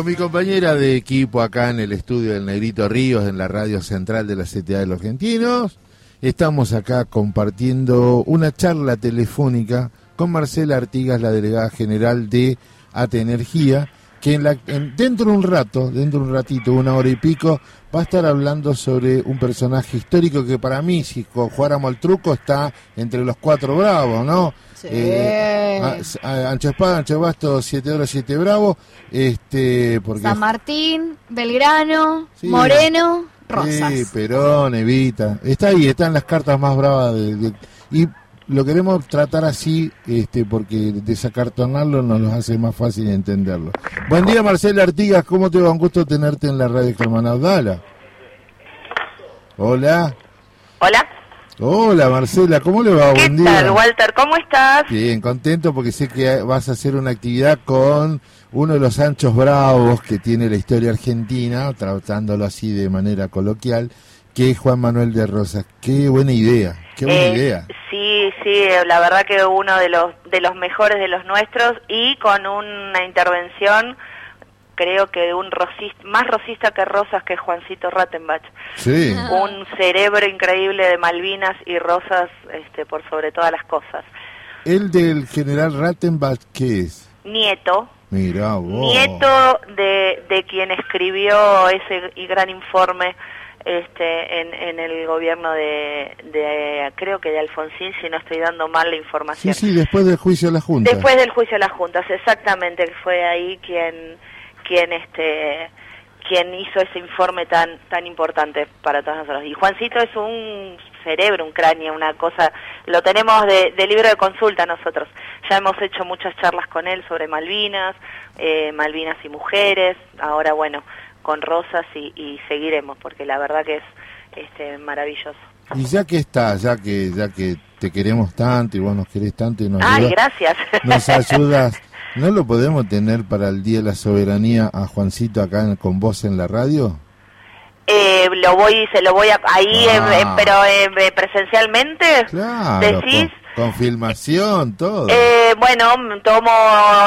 Con mi compañera de equipo acá en el estudio del Negrito Ríos, en la radio central de la CTA de los Argentinos, estamos acá compartiendo una charla telefónica con Marcela Artigas, la delegada general de ATE Energía, que en la, en- dentro de un rato, dentro de un ratito, una hora y pico, va a estar hablando sobre un personaje histórico que para mí, si jugáramos al truco, está entre los cuatro bravos, ¿no? Sí. Eh, a- a- ancho espada, ancho basto, siete horas, siete bravos, este, porque... San Martín, Belgrano, Sí. Moreno, Rosas. Sí, Perón, Evita. Está ahí, están las cartas más bravas. de- de- y lo queremos tratar así este, porque desacartonarlo nos lo hace más fácil entenderlo. Buen día, Marcela Artigas. ¿Cómo te va? Un gusto tenerte en la radio Germán Abdala. Hola. Hola. Hola, Marcela. ¿Cómo le va? ¿Qué Buen día. tal, Walter? ¿Cómo estás? Bien, contento porque sé que vas a hacer una actividad con uno de los anchos bravos que tiene la historia argentina, tratándolo así de manera coloquial, que es Juan Manuel de Rosas. Qué buena idea, qué buena Eh, idea. Sí, sí, la verdad que uno de los de los mejores de los nuestros y con una intervención creo que de un rosista, más rosista que Rosas que Juancito Rattenbach. Sí. Un cerebro increíble de Malvinas y Rosas este, por sobre todas las cosas. El del general Rattenbach, ¿qué es? Nieto, Mira vos. nieto de, de quien escribió ese gran informe este en, en el gobierno de, de creo que de Alfonsín si no estoy dando mal la Sí, información. Sí, después del juicio de la Junta. después del juicio de las juntas exactamente que fue ahí quien quien este quien hizo ese informe tan tan importante para todos nosotros y Juancito es un cerebro un cráneo una cosa lo tenemos de, de libro de consulta nosotros. Ya hemos hecho muchas charlas con él sobre Malvinas eh, Malvinas y mujeres ahora bueno con Rosas y, y seguiremos porque la verdad que es este maravilloso Y ya que está, ya que ya que te queremos tanto y vos nos querés tanto y nos ay ayudas- gracias nos ayudas. ¿No lo podemos tener para el Día de la Soberanía a Juancito acá en- con vos en la radio? Eh, lo voy, se lo voy a, ahí, Ah. eh, eh, pero eh, presencialmente, Claro, decís, con, con filmación, todo. eh, bueno, tomo,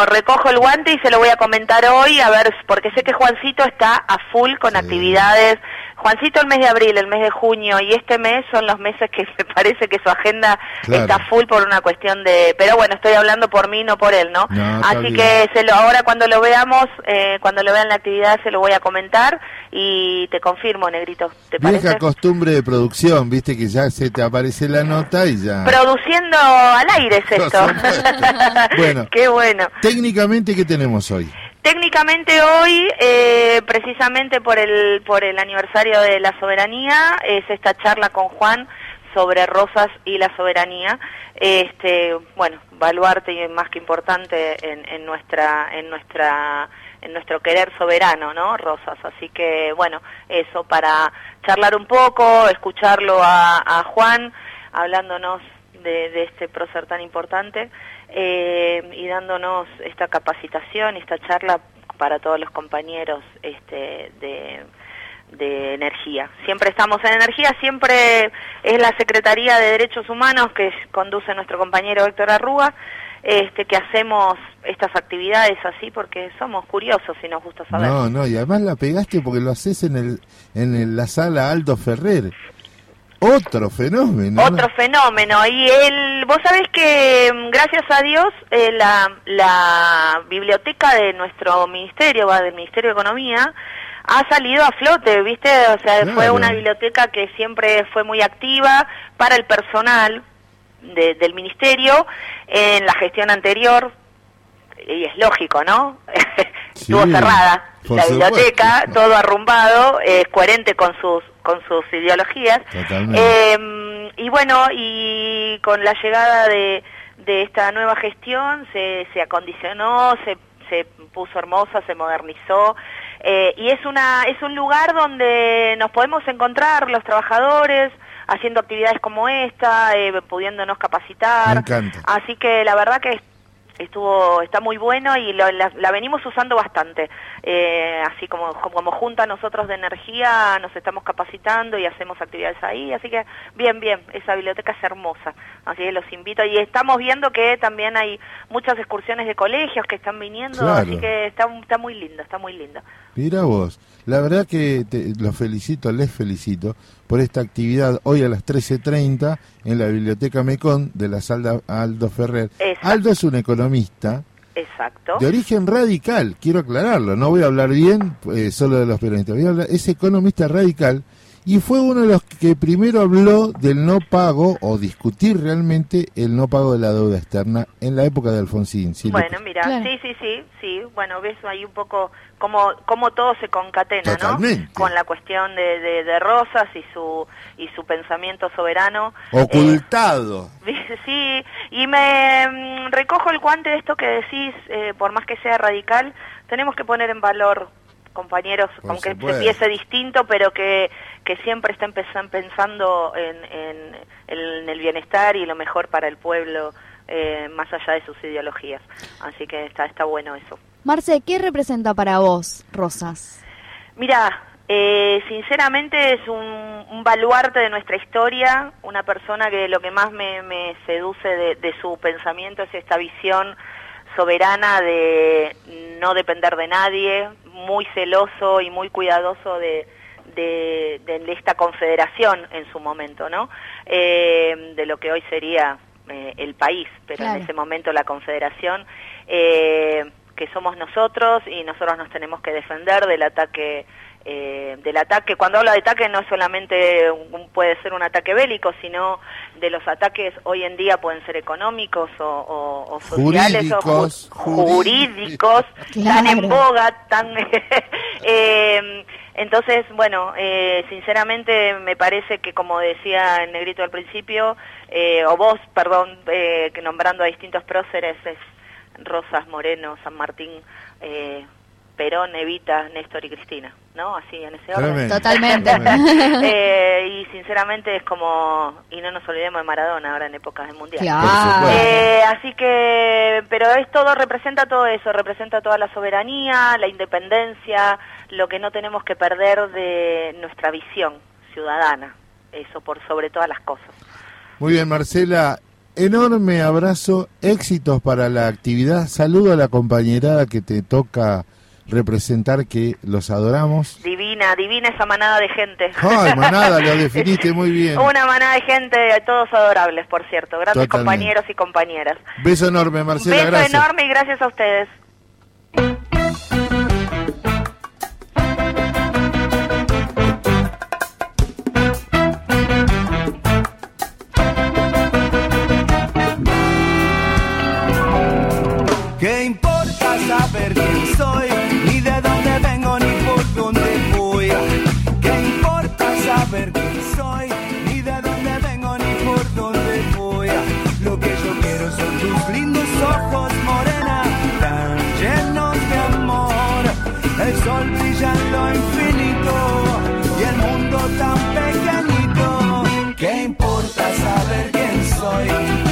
recojo el guante y se lo voy a comentar hoy, a ver, porque sé que Juancito está a full con actividades. Juancito el mes de abril, el mes de junio y este mes son los meses que me parece que su agenda Claro. está full por una cuestión de, pero bueno, estoy hablando por mí, no por él, ¿no? Así que se lo, ahora cuando lo veamos, eh, cuando lo vean la actividad se lo voy a comentar y te confirmo, Negrito, ¿te Vieja parece? costumbre de producción, viste que ya se te aparece la nota y ya. Produciendo al aire es esto. Bueno. Qué bueno. Técnicamente, ¿qué tenemos hoy? Técnicamente hoy, eh, precisamente por el, por el aniversario de la soberanía, es esta charla con Juan sobre Rosas y la soberanía. Este, bueno, baluarte más que importante en, nuestra, en nuestra, en nuestro querer soberano, ¿no? Rosas. Así que, bueno, eso para charlar un poco, escucharlo a, a Juan hablándonos de, de este prócer tan importante eh, y dándonos esta capacitación, esta charla para todos los compañeros este, de, de energía. Siempre estamos en energía, siempre es la Secretaría de Derechos Humanos que conduce nuestro compañero Héctor Arruga, este, que hacemos estas actividades así porque somos curiosos y nos gusta saber. No, no, y además la pegaste porque lo haces en el en la sala Aldo Ferrer. Otro fenómeno. ¿no? Otro fenómeno. Y el, vos sabés que, mm, gracias a Dios, eh, la, la biblioteca de nuestro ministerio, va del Ministerio de Economía, ha salido a flote, ¿viste? O sea, fue una biblioteca que siempre fue muy activa para el personal de- del ministerio en la gestión anterior, y es lógico, ¿no? Estuvo Sí, cerrada por la supuesto. biblioteca, todo arrumbado, es coherente con sus con sus ideologías. Eh, y bueno, y con la llegada de, de esta nueva gestión se, se acondicionó, se, se puso hermosa, se modernizó. eh, y es, una, es un lugar donde nos podemos encontrar los trabajadores haciendo actividades como esta, eh, pudiéndonos capacitar. Me encanta. Así que la verdad que estuvo está muy bueno y lo- la, la venimos usando bastante. Eh, así como, como junta nosotros de energía nos estamos capacitando y hacemos actividades ahí. Así que bien, bien, esa biblioteca es hermosa. Así que los invito. Y estamos viendo que también hay muchas excursiones de colegios que están viniendo. Claro. Así que está, está muy lindo, está muy lindo. Mira vos, la verdad que te, los felicito, les felicito por esta actividad hoy a las 13.30 en la Biblioteca Mecón de la sala Aldo Ferrer. Exacto. Aldo es un economista Exacto. de origen radical, quiero aclararlo, no voy a hablar bien eh, solo de los peronistas, voy a hablar, es economista radical y fue uno de los que primero habló del no pago o discutir realmente el no pago de la deuda externa en la época de Alfonsín. ¿sí? Bueno, mira, Claro. sí, sí, sí, sí. Bueno, ves ahí un poco cómo, cómo todo se concatena, Totalmente. ¿no? Con la cuestión de, de, de Rosas y su y su pensamiento soberano. Ocultado. Sí, y me mm, recojo el guante de esto que decís, eh, por más que sea radical, tenemos que poner en valor, compañeros, Por aunque se piense distinto, pero que, que siempre estén pens- pensando en, en, en el bienestar y lo mejor para el pueblo, eh, más allá de sus ideologías. Así que está, está bueno eso. Marce, ¿qué representa para vos Rosas? Mira, eh, sinceramente es un, un baluarte de nuestra historia, una persona que lo que más me, me seduce de, de su pensamiento es esta visión soberana de no depender de nadie, muy celoso y muy cuidadoso de, de, de esta confederación en su momento, ¿no? Eh, de lo que hoy sería eh, el país, pero Claro. en ese momento la confederación, eh, que somos nosotros y nosotros nos tenemos que defender del ataque eh, del ataque, cuando hablo de ataque no es solamente un- puede ser un ataque bélico, sino de los ataques hoy en día pueden ser económicos o, o- o sociales o Jurídicos, ju- jurídicos, tan en boga, tan... eh, entonces, bueno, eh, sinceramente me parece que como decía el negrito al principio, eh, o vos, perdón, eh, que nombrando a distintos próceres, es Rosas, Moreno, San Martín, eh, Perón, Evita, Néstor y Cristina, ¿no? Así en ese orden. Tremendo. Totalmente. Eh, y sinceramente es como, y no nos olvidemos de Maradona ahora en épocas del Mundial. Claro. Eh, así que, pero es todo, representa todo eso, representa toda la soberanía, la independencia, lo que no tenemos que perder de nuestra visión ciudadana, eso por sobre todas las cosas. Muy bien, Marcela. Enorme abrazo, éxitos para la actividad. Saludo a la compañerada que te toca representar, que los adoramos. Divina, divina esa manada de gente. Ay, manada, lo definiste muy bien. Una manada de gente, todos adorables, por cierto, grandes Totalmente. compañeros y compañeras. Beso enorme, Marcela, Beso gracias. enorme y gracias a ustedes. Saber quién soy? Ni de dónde vengo ni por dónde voy. ¿Qué importa saber quién soy? Ni de dónde vengo ni por dónde voy. Lo que yo quiero son tus lindos ojos, morena, tan llenos de amor. El sol brilla en lo infinito y el mundo tan pequeñito. ¿Qué importa saber quién soy?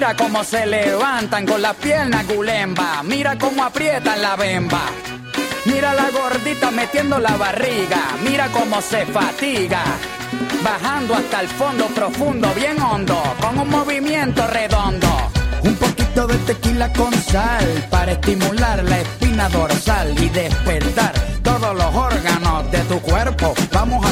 Mira cómo se levantan con las piernas gulemba. Mira cómo aprietan la bemba. Mira la gordita metiendo la barriga. Mira cómo se fatiga. Bajando hasta el fondo profundo, bien hondo, con un movimiento redondo. Un poquito de tequila con sal para estimular la espina dorsal y despertar todos los órganos de tu cuerpo.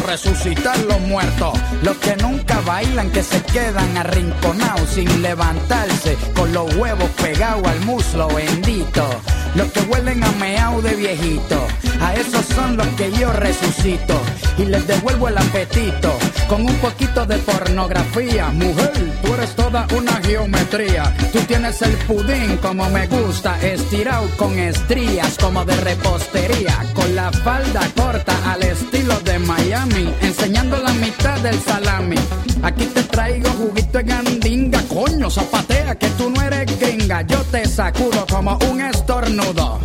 Resucitar los muertos, los que nunca bailan, que se quedan arrinconados sin levantarse, con los huevos pegados al muslo bendito. Los que huelen a meao de viejito, a esos son los que yo resucito y les devuelvo el apetito con un poquito de pornografía. Mujer, tú eres toda una geometría. Tú tienes el pudín como me gusta, estirado con estrías como de repostería, la falda corta al estilo de Miami, enseñando la mitad del salami. Aquí te traigo juguito de gandinga, coño, zapatea que tú no eres gringa. Yo te sacudo como un estornudo.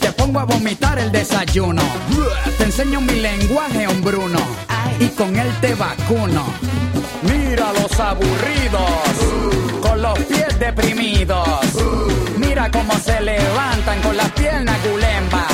Te pongo a vomitar el desayuno. Te enseño mi lenguaje hombruno y con él te vacuno. Mira los aburridos, con los pies deprimidos. Mira cómo se levantan con las piernas gulemba.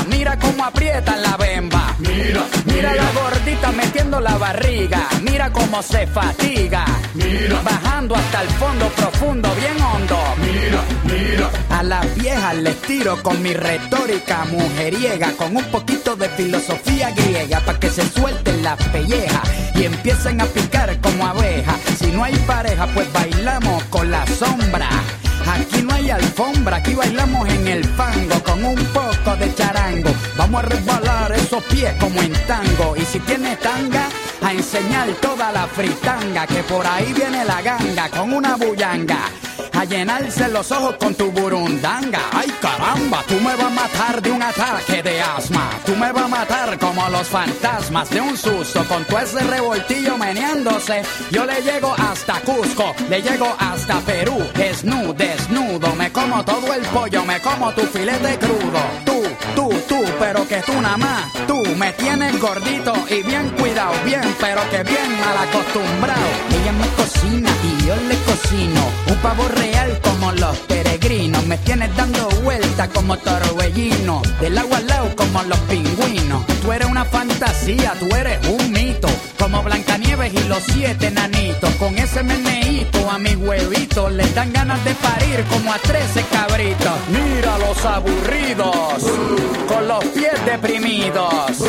La bemba. Mira, mira la gordita metiendo la barriga. Mira cómo se fatiga. Mira, bajando hasta el fondo profundo, bien hondo. Mira, mira. A las viejas les tiro con mi retórica mujeriega, con un poquito de filosofía griega, para que se suelten las pellejas y empiecen a picar como abeja. Si no hay pareja, pues bailamos con la sombra. Aquí no hay alfombra, aquí bailamos en el fango con un poco de charango. Vamos a resbalar esos pies como en tango. Y si tiene tanga, a enseñar toda la fritanga. Que por ahí viene la ganga con una bullanga. A llenarse los ojos con tu burundanga. Ay caramba, tú me vas a matar de un ataque de asma. Tú me vas a matar como los fantasmas de un susto. Con tu ese revoltillo meneándose. Yo le llego hasta Cusco, le llego hasta Perú. Desnudo, desnudo. Me como todo el pollo, me como tu filete crudo. Tú, tú, tú, pero que tú nada más. Tú me tienes gordito y bien cuidado, bien, pero que bien mal acostumbrado. Ella me cocina y yo le cocino. Un pavo como los peregrinos. Me tienes dando vueltas como torbellino. Del agua al lado como los pingüinos. Tú eres una fantasía, tú eres un mito. Como Blancanieves y los siete nanitos. Con ese meneíto a mis huevitos les dan ganas de parir como a trece cabritos. Mira los aburridos, con los pies deprimidos.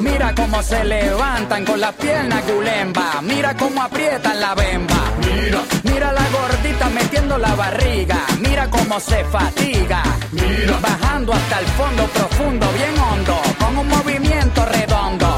Mira cómo se levantan con las piernas gulemba. Mira cómo aprietan la bemba. Mira, mira la gordita metiendo la barriga. Mira cómo se fatiga. Mira, bajando hasta el fondo profundo, bien hondo, con un movimiento redondo.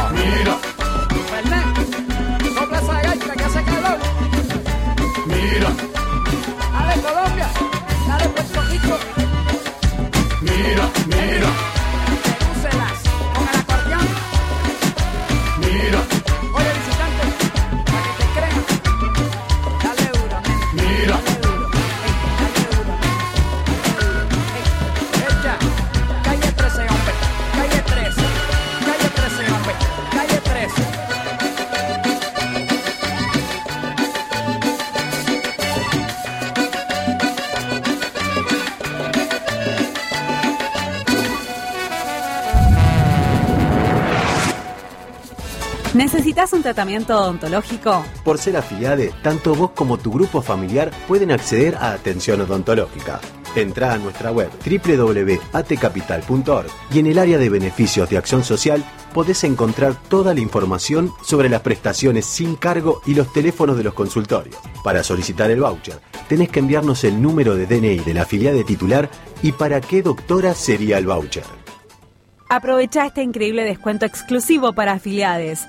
¿Necesitas un tratamiento odontológico? Por ser afiliade, tanto vos como tu grupo familiar pueden acceder a atención odontológica. Entra a nuestra web www.atcapital.org y en el área de beneficios de acción social podés encontrar toda la información sobre las prestaciones sin cargo y los teléfonos de los consultorios. Para solicitar el voucher, tenés que enviarnos el número de DNI de la afiliada titular y para qué doctora sería el voucher. Aprovecha este increíble descuento exclusivo para afiliades.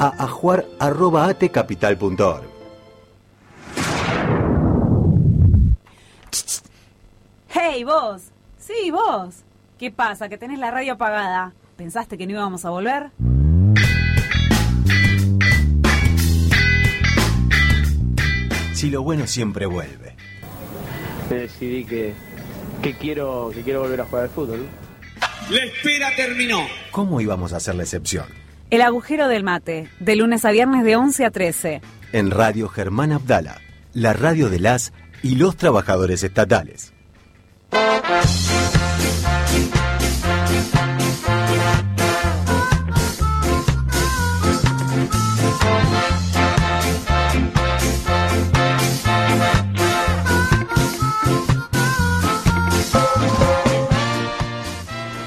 a ajuar.atcapital.org. ¡Hey, vos! Sí, vos. ¿Qué pasa? ¿Que tenés la radio apagada? ¿Pensaste que no íbamos a volver? Si lo bueno siempre vuelve. Decidí que, que quiero que quiero volver a jugar al fútbol. La espera terminó. ¿Cómo íbamos a hacer la excepción? El agujero del mate, de lunes a viernes de 11 a 13. En Radio Germán Abdala, la radio de las y los trabajadores estatales.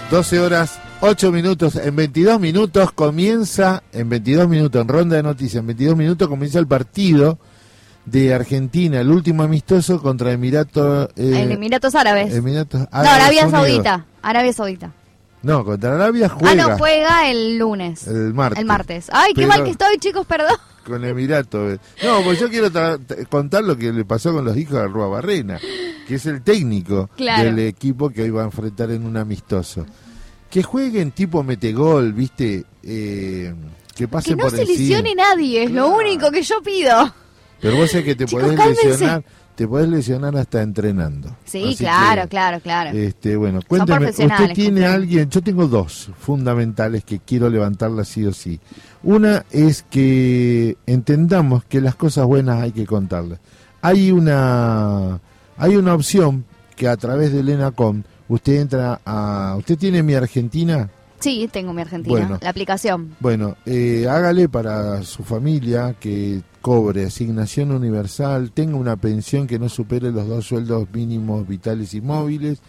Doce horas, 8 minutos. En 22 minutos comienza, en 22 minutos, en ronda de noticias, en 22 minutos comienza el partido de Argentina, el último amistoso contra Emiratos. En Emiratos Árabes. Emiratos no, Arabia Unidos. Saudita. Arabia Saudita. No, contra Arabia Ah, juega no, juega el lunes. el martes. El martes. Ay, qué mal que estoy, chicos, perdón. Con Emiratos. No, pues yo quiero contar lo que le pasó con los hijos de Rua Barrena, que es el técnico Claro. del equipo que hoy va a enfrentar en un amistoso. Que jueguen tipo metegol, viste, eh, que Que pasen no por se encima. lesione nadie, es lo único que yo pido. Pero vos sabés que te Chicos, podés cálmense. lesionar, te podés lesionar hasta entrenando. Sí, Así claro, que, claro, claro. Este, bueno, cuénteme, usted tiene alguien, yo tengo dos fundamentales que quiero levantarlas sí o sí. Una es que entendamos que las cosas buenas hay que contarlas. Hay una hay una opción que a través del ENACOM usted entra a usted tiene mi Argentina Sí, tengo mi Argentina, Bueno. la aplicación. bueno, eh, hágale para su familia que cobre asignación universal, tenga una pensión que no supere los dos sueldos mínimos vitales y móviles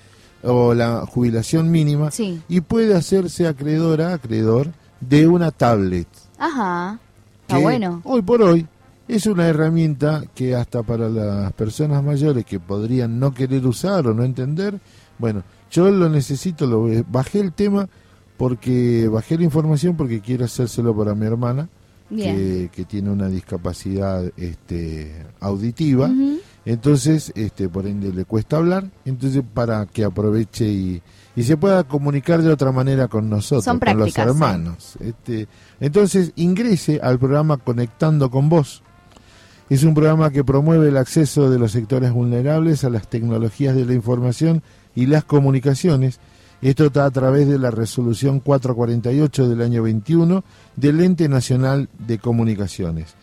o la jubilación mínima Sí. y puede hacerse acreedora, acreedor de una tablet. Ajá. Está bueno. Hoy por hoy es una herramienta que hasta para las personas mayores que podrían no querer usar o no entender, bueno, yo lo necesito, lo bajé el tema porque bajé la información porque quiero hacérselo para mi hermana que, que tiene una discapacidad este, auditiva, entonces este, por ende le cuesta hablar, entonces para que aproveche y, y se pueda comunicar de otra manera con nosotros, Son con los sí. hermanos. Este, entonces ingrese al programa Conectando con Vos. Es un programa que promueve el acceso de los sectores vulnerables a las tecnologías de la información y las comunicaciones. Esto está a través de la resolución 448 del año 21 del Ente Nacional de Comunicaciones.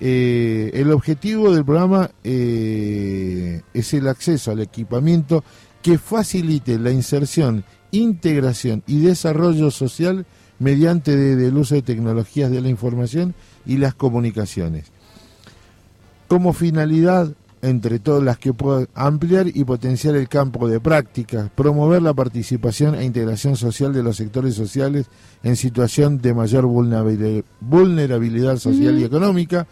Eh, el objetivo del programa eh, es el acceso al equipamiento que facilite la inserción, integración y desarrollo social mediante de- del uso de tecnologías de la información y las comunicaciones. Como finalidad entre todas las que puedan ampliar y potenciar el campo de prácticas, promover la participación e integración social de los sectores sociales en situación de mayor vulnerabil- vulnerabilidad social y económica,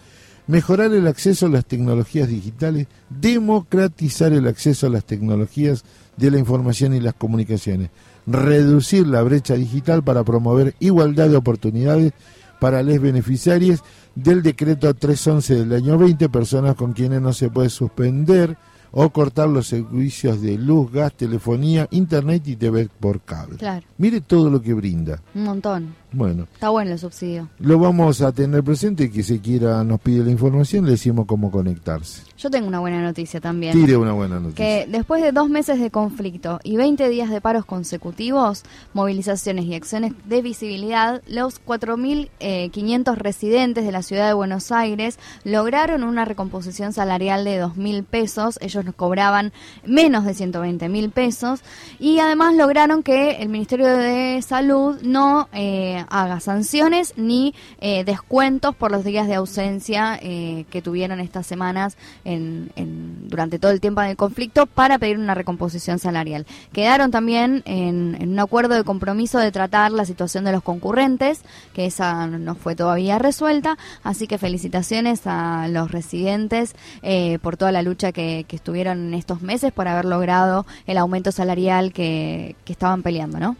mejorar el acceso a las tecnologías digitales, democratizar el acceso a las tecnologías de la información y las comunicaciones, reducir la brecha digital para promover igualdad de oportunidades para les beneficiarios del decreto 311 del año 20, personas con quienes no se puede suspender o cortar los servicios de luz, gas, telefonía, internet y TV por cable. Claro, Mire todo lo que brinda. un montón. Bueno, Está bueno el subsidio. lo vamos a tener presente, que se quiera nos pide la información, le decimos cómo conectarse. Yo tengo una buena noticia también. Tire una buena noticia. Que después de dos meses de conflicto y 20 días de paros consecutivos, movilizaciones y acciones de visibilidad, los 4.500 residentes de la ciudad de Buenos Aires lograron una recomposición salarial de 2.000 pesos. Ellos nos cobraban menos de 120.000 pesos. Y además lograron que el Ministerio de Salud no eh, haga sanciones ni eh, descuentos por los días de ausencia eh, que tuvieron estas semanas en, en- durante todo el tiempo del conflicto para pedir una recomposición salarial. Quedaron también en, en un acuerdo de compromiso de tratar la situación de los concurrentes, que esa no fue todavía resuelta, así que felicitaciones a los residentes eh, por toda la lucha que, que estuvieron en estos meses por haber logrado el aumento salarial que, que estaban peleando, ¿no?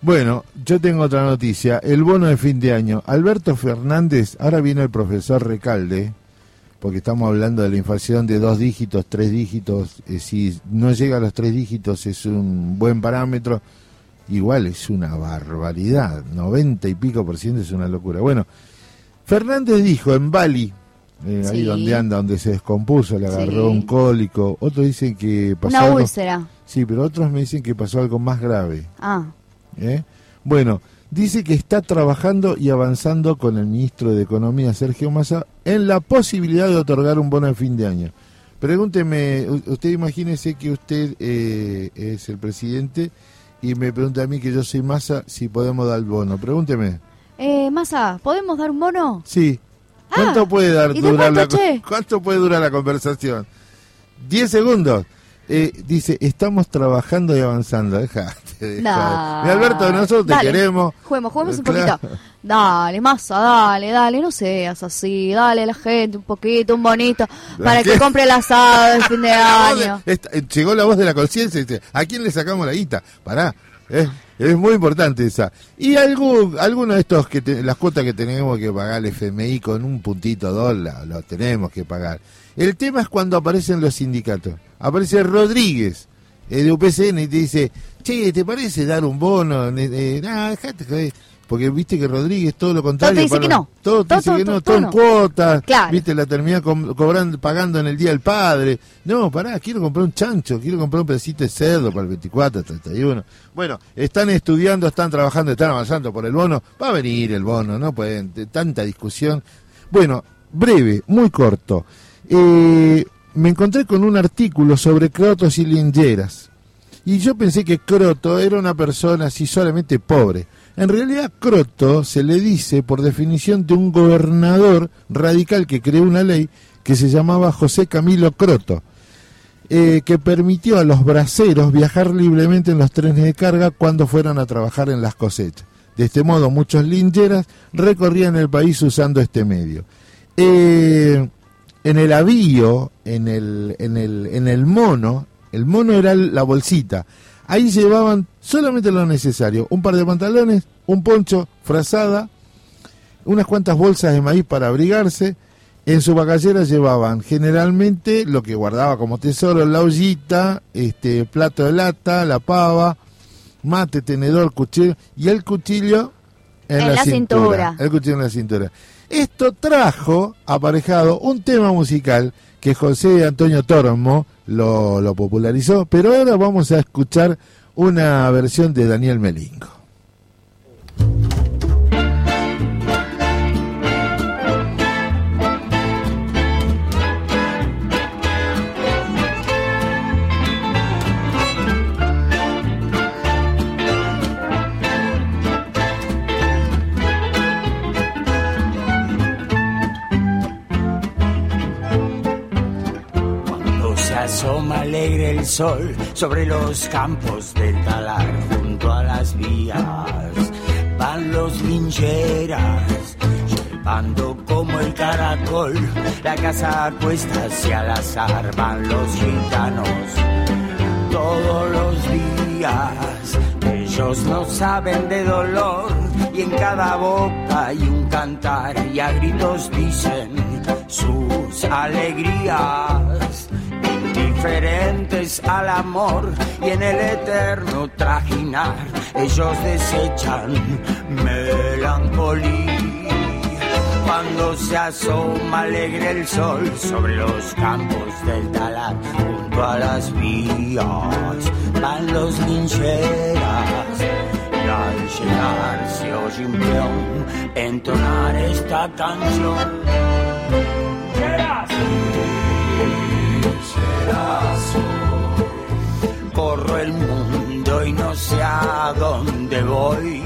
Bueno, yo tengo otra noticia. El bono de fin de año. Alberto Fernández, ahora viene el profesor Recalde, porque estamos hablando de la inflación de dos dígitos, tres dígitos. eh, si no llega a los tres dígitos es un buen parámetro. Igual es una barbaridad. 90 y pico por ciento es una locura. Bueno, Fernández dijo en Bali, eh, ahí donde anda, donde se descompuso, le agarró Sí. un cólico. Otros dicen que pasó Una algo- úlcera. Sí, pero otros me dicen que pasó algo más grave. Ah, ¿eh? Bueno, dice que está trabajando y avanzando con el ministro de Economía, Sergio Massa, en la posibilidad de otorgar un bono de fin de año. Pregúnteme, usted imagínese que usted eh, es el presidente y me pregunta a mí que yo soy Massa si podemos dar el bono. Pregúnteme. eh, Massa, ¿podemos dar un bono? Sí. ¿Cuánto Ah, puede dar ¿y de durar la cuánto, puede durar la conversación? Diez segundos. Eh, dice, estamos trabajando y avanzando. Dejate Nah. Alberto, nosotros te queremos. Juguemos, juguemos un poquito. Dale, Massa, dale, dale, no seas así. Dale a la gente un poquito, un bonito, para qué? que compre el asado de fin de año. esta- eh, llegó la voz de la conciencia y dice, ¿a quién le sacamos la guita? Pará, eh, es muy importante esa. Y algún, alguno de estos, que te- las cuotas que tenemos que pagar el FMI con un puntito dólar, lo tenemos que pagar. El tema es cuando aparecen los sindicatos. Aparece Rodríguez, eh, de UPCN, y te dice, che, ¿te parece dar un bono? Eh, nah, dejate joder. Porque viste que Rodríguez todo lo contrario. Todo te dice para- que no. Todo te Todo, dice que no, todo en no. cuotas. Claro. Viste, la termina cobrando, pagando en el Día del Padre. No, pará, quiero comprar un chancho, quiero comprar un pedacito de cerdo para el 24, 31. Bueno, están estudiando, están trabajando, están avanzando por el bono. Va a venir el bono, no pueden, de tanta discusión. Bueno, breve, muy corto. Eh, me encontré con un artículo sobre crotos y lingeras. Y yo pensé que Croto era una persona así solamente pobre. En realidad, Croto se le dice por definición de un gobernador radical que creó una ley que se llamaba José Camilo Croto, eh, que permitió a los braceros viajar libremente en los trenes de carga cuando fueran a trabajar en las cosechas. De este modo, muchos lingeras recorrían el país usando este medio. Eh, en el avío, en el, en, el, en el mono, el mono era la bolsita. Ahí llevaban solamente lo necesario, un par de pantalones, un poncho, frazada, unas cuantas bolsas de maíz para abrigarse. En su bacallera llevaban generalmente lo que guardaba como tesoro, la ollita, este plato de lata, la pava, mate, tenedor, cuchillo y el cuchillo en, En la, la cintura. cintura. El cuchillo en la cintura. Esto trajo aparejado un tema musical que José Antonio Tormo lo, popularizó, pero ahora vamos a escuchar una versión de Daniel Melingo. El sol sobre los campos del talar junto a las vías. Van los lincheras, llevando como el caracol. La casa cuesta hacia al azar, van los gitanos todos los días. Ellos no saben de dolor y en cada boca hay un cantar y a gritos dicen sus alegrías indiferentes al amor y en el eterno trajinar. Ellos desechan melancolía. Cuando se asoma alegre el sol sobre los campos del talar junto a las vías van los lincheras. Y al llegar se oye un peón entonar esta canción Corro el mundo y no sé a dónde voy.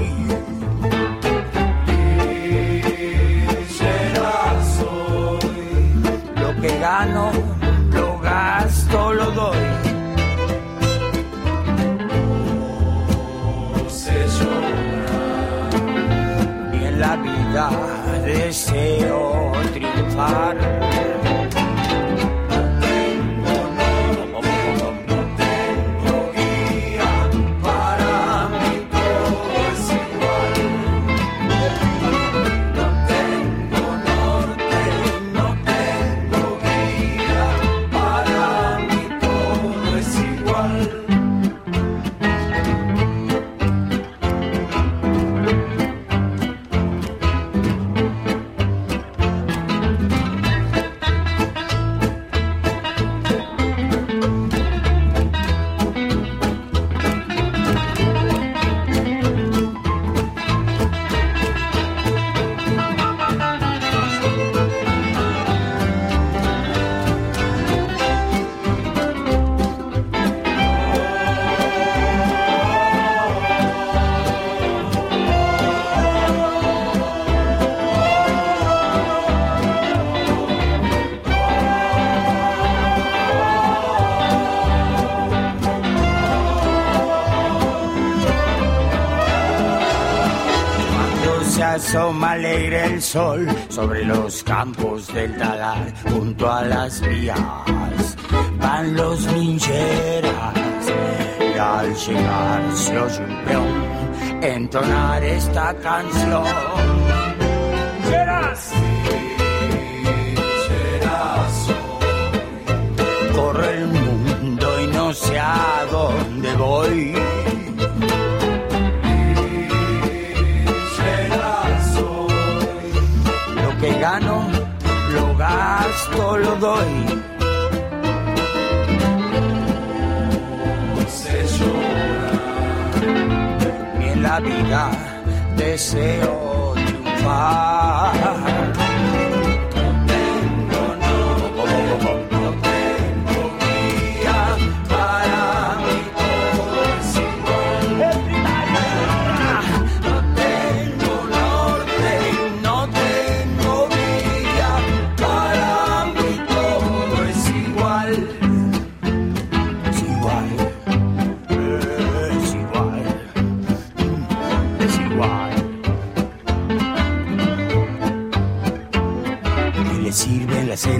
Lo que gano, lo gasto, lo doy. No sé llorar. Y en la vida deseo triunfar. Asoma alegre el sol sobre los campos del talar junto a las vías van los lincheras y al llegar se oye un peón entonar esta canción hoy. corre el mundo y no sé a dónde voy gasto, lo doy. Ni en la vida deseo triunfar.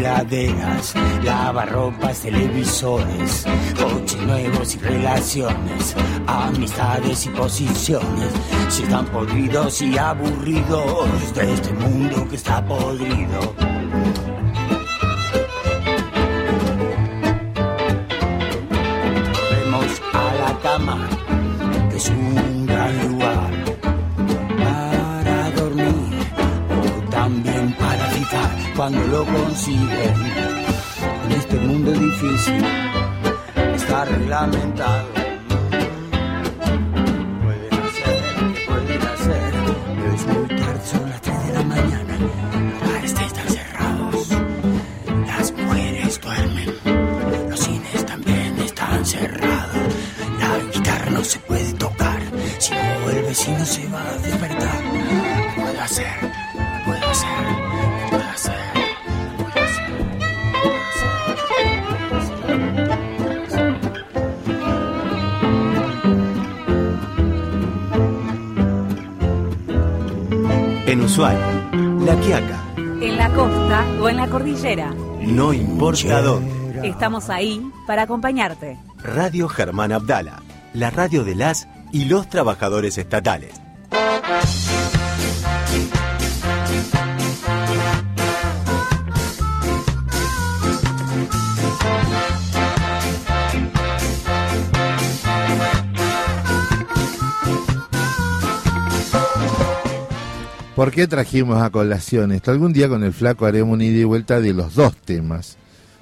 Heladeras, lavarropas, televisores, coches nuevos y relaciones, amistades y posiciones? Si están podridos y aburridos de este mundo que está podrido. No importa dónde. Estamos ahí para acompañarte. Radio Germán Abdala, la radio de las y los trabajadores estatales. ¿Por qué trajimos a colación esto? Algún día con el flaco haremos una ida y vuelta de los dos temas,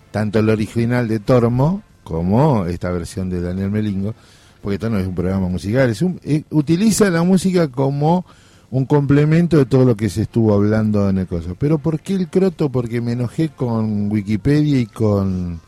tanto el original de Tormo como esta versión de Daniel Melingo, porque esto no es un programa musical, es un, eh, utiliza la música como un complemento de todo lo que se estuvo hablando en el coso. Pero ¿por qué el croto? Porque me enojé con Wikipedia y con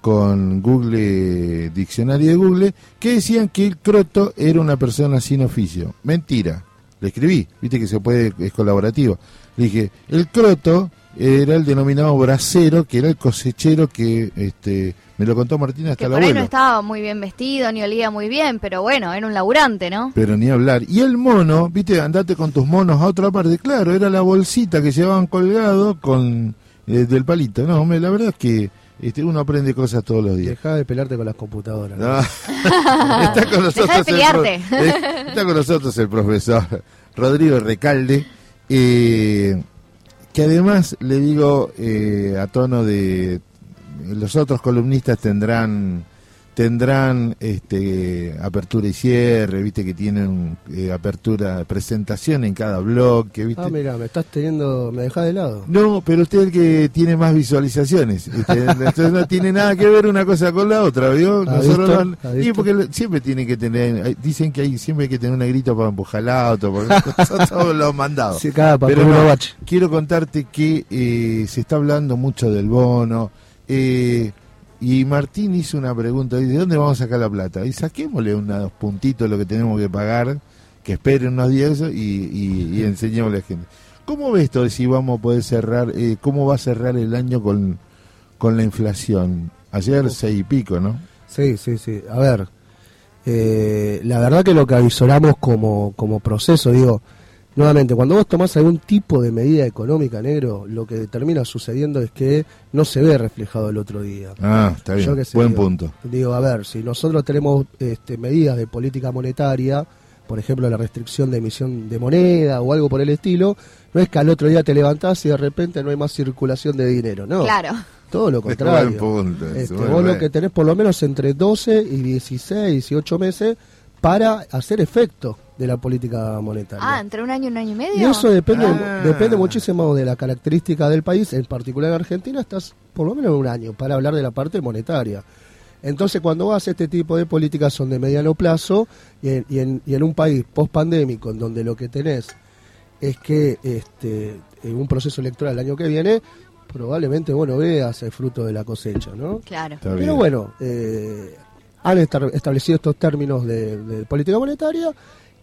con Google, diccionario de Google, que decían que el croto era una persona sin oficio. Mentira. Le escribí, viste que se puede, es colaborativo. Le dije, el croto era el denominado bracero, que era el cosechero que este me lo contó Martín hasta Que el por ahí no estaba muy bien vestido, ni olía muy bien, pero bueno, era un laburante, ¿no? Pero ni hablar. Y el mono, viste, andate con tus monos a otra parte. Claro, era la bolsita que llevaban colgado con eh, del palito. No, me, la verdad es que este, uno aprende cosas todos los días. Deja de pelarte con las computadoras. No. está con nosotros Dejá de el eh, está con nosotros el profesor Rodrigo Recalde, eh, que además le digo eh, a tono de los otros columnistas tendrán tendrán este apertura y cierre, viste que tienen eh, apertura, presentación en cada bloque, viste. Ah, mira, me estás teniendo, me dejás de lado. No, pero usted es el que tiene más visualizaciones. ¿viste? Entonces no tiene nada que ver una cosa con la otra, ¿vio? ¿Ha Nosotros visto? no- ¿Ha y visto? porque siempre tiene que tener, dicen que hay, siempre hay que tener una grito para empujar el auto, porque todos los mandados. Sí, cada Pero no, quiero contarte que eh, se está hablando mucho del bono. eh, y Martín hizo una pregunta, ¿de dónde vamos a sacar la plata? Y saquémosle unos puntitos lo que tenemos que pagar, que esperen unos días y, y, y enseñémosle a la gente. ¿Cómo ves esto de si vamos a poder cerrar, eh, cómo va a cerrar el año con, con la inflación? Ayer seis y pico, ¿no? Sí, sí, sí. A ver, eh, la verdad que lo que avisoramos como, como proceso, digo, nuevamente, cuando vos tomás algún tipo de medida económica, negro, lo que termina sucediendo es que no se ve reflejado el otro día. Ah, está bien. Yo qué sé, Buen digo, punto. Digo, a ver, si nosotros tenemos este, medidas de política monetaria, por ejemplo, la restricción de emisión de moneda o algo por el estilo, no es que al otro día te levantás y de repente no hay más circulación de dinero, ¿no? Claro. Todo lo contrario. Buen punto, Este, vos lo que tenés por lo menos entre 12 y 16, 18 meses para hacer efecto de la política monetaria. Ah, entre un año y un año y medio. Y eso depende, Ah. depende muchísimo de la característica del país, en particular Argentina, estás por lo menos un año para hablar de la parte monetaria. Entonces, cuando vas a este tipo de políticas son de mediano plazo y en, y en, y en un país post-pandémico en donde lo que tenés es que este, en un proceso electoral el año que viene, probablemente vos no veas el fruto de la cosecha, ¿no? Claro. Está bien. Pero bueno, eh, han estar- establecido estos términos de, de política monetaria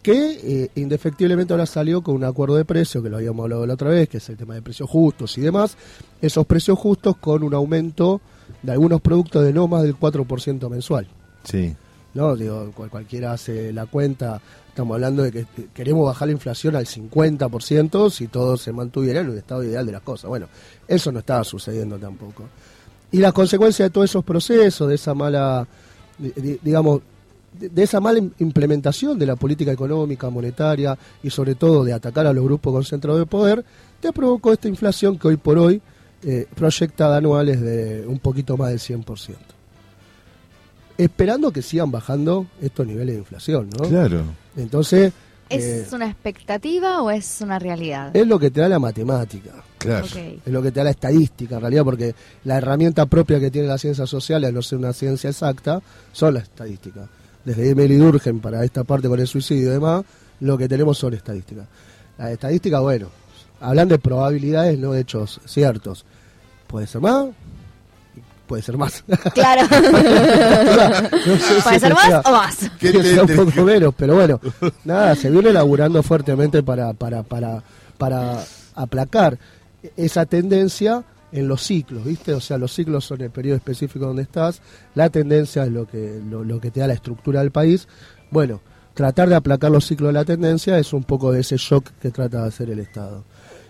que eh, indefectiblemente ahora salió con un acuerdo de precio, que lo habíamos hablado la otra vez, que es el tema de precios justos y demás. Esos precios justos con un aumento de algunos productos de no más del 4% mensual. Sí. ¿no? Digo, cual- cualquiera hace la cuenta, estamos hablando de que queremos bajar la inflación al 50% si todo se mantuviera en un estado ideal de las cosas. Bueno, eso no estaba sucediendo tampoco. Y las consecuencias de todos esos procesos, de esa mala, di- di- digamos, de, esa mala im- implementación de la política económica, monetaria y sobre todo de atacar a los grupos concentrados de poder, te provocó esta inflación que hoy por hoy eh, proyecta anuales de un poquito más del 100% esperando que sigan bajando estos niveles de inflación, ¿no? Claro. Entonces, ¿Es eh, una expectativa o es una realidad? es lo que te da la matemática. Claro. Es lo que te da la estadística, en realidad, porque la herramienta propia que tiene la ciencia social, al no ser una ciencia exacta, son las estadísticas. Desde Emily Durkheim para esta parte con el suicidio y demás, lo que tenemos son estadísticas. Las estadísticas, bueno, hablan de probabilidades, no de hechos ciertos. Puede ser más, puede ser más. Claro. No sé si ¿Puede ser más sea- o más? que sea un poco menos, pero bueno, nada, se viene laburando fuertemente para, para, para, para aplacar esa tendencia en los ciclos, ¿viste? O sea, los ciclos son el periodo específico donde estás, la tendencia es lo que, lo, que te da la estructura del país. Bueno, tratar de aplacar los ciclos de la tendencia es un poco de ese shock que trata de hacer el Estado.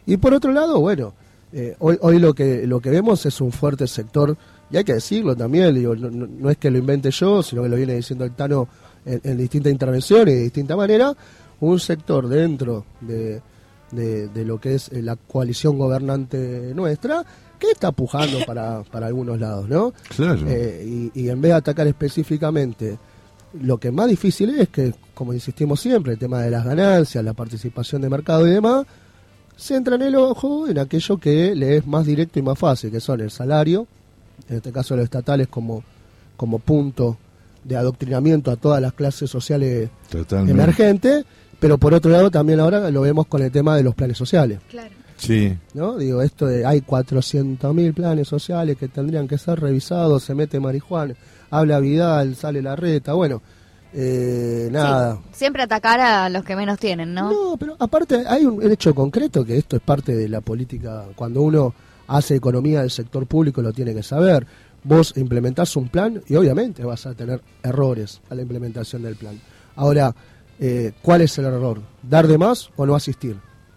Y por otro lado, bueno, eh, hoy, hoy lo que lo que vemos es un fuerte sector, y hay que decirlo también, digo, no, es que lo invente yo, sino que lo viene diciendo el Tano en, distintas intervenciones y de distinta manera, un sector dentro de, de, de lo que es eh, la coalición gobernante nuestra, está pujando para, para algunos lados, ¿no? Claro. Eh, y, y en vez de atacar específicamente, lo que más difícil es que, como insistimos siempre, el tema de las ganancias, la participación de mercado y demás, centran el ojo en aquello que le es más directo y más fácil, que son el salario, en este caso los estatales como, como punto de adoctrinamiento a todas las clases sociales Totalmente. emergentes, pero por otro lado también ahora lo vemos con el tema de los planes sociales. Sí. ¿no? Digo, esto de hay 400.000 planes sociales que tendrían que ser revisados, se mete marihuana, habla Vidal, sale la reta, bueno, eh, nada. Siempre atacar a los que menos tienen, ¿no? No, pero aparte hay un hecho concreto que esto es parte de la política, cuando uno hace economía del sector público lo tiene que saber. Vos implementás un plan y obviamente vas a tener errores a la implementación del plan. Ahora, eh, ¿cuál es el error? ¿Dar de más o no asistir?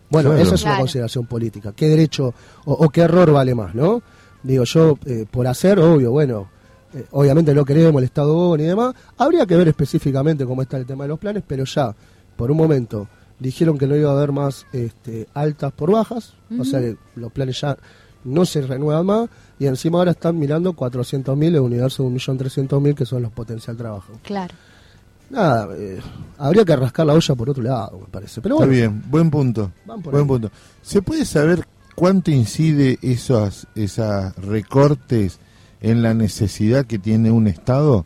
Bueno, Claro. esa es una Claro. consideración política. ¿Qué derecho o, o qué error vale más, no? Digo, yo, eh, por hacer, obvio, bueno, eh, obviamente no queremos el Estado y demás. Habría que ver específicamente cómo está el tema de los planes, pero ya, por un momento, dijeron que no iba a haber más este, altas por bajas, o sea que los planes ya no se renuevan más, y encima ahora están mirando 400.000 en un universo de 1.300.000 que son los potencial trabajo. Claro. Nada, eh, habría que rascar la olla por otro lado, me parece. Pero Está bueno, bien, buen punto. Van por Buen ahí. punto. ¿Se puede saber cuánto incide esos, esas recortes en la necesidad que tiene un Estado?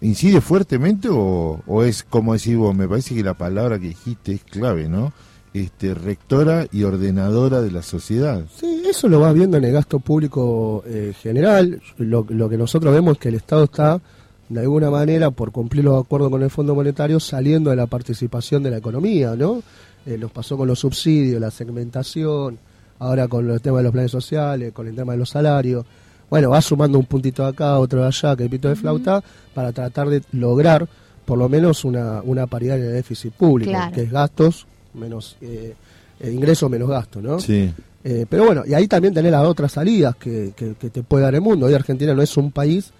¿Incide fuertemente o, o es como decís vos? Me parece que la palabra que dijiste es clave, ¿no? Este, rectora y ordenadora de la sociedad. Sí, eso lo vas viendo en el gasto público eh, general. Lo, lo que nosotros vemos es que el Estado está, de alguna manera, por cumplir los acuerdos con el Fondo Monetario, saliendo de la participación de la economía, ¿no? Eh, nos pasó con los subsidios, la segmentación, ahora con el tema de los planes sociales, con el tema de los salarios. Bueno, va sumando un puntito de acá, otro de allá, que pito de flauta, para tratar de lograr por lo menos una, una paridad en el déficit público, Claro. que es gastos menos eh, eh, ingresos menos gastos, ¿no? Sí. Eh, pero bueno, y ahí también tenés las otras salidas que, que- que te puede dar el mundo. Hoy Argentina no es un país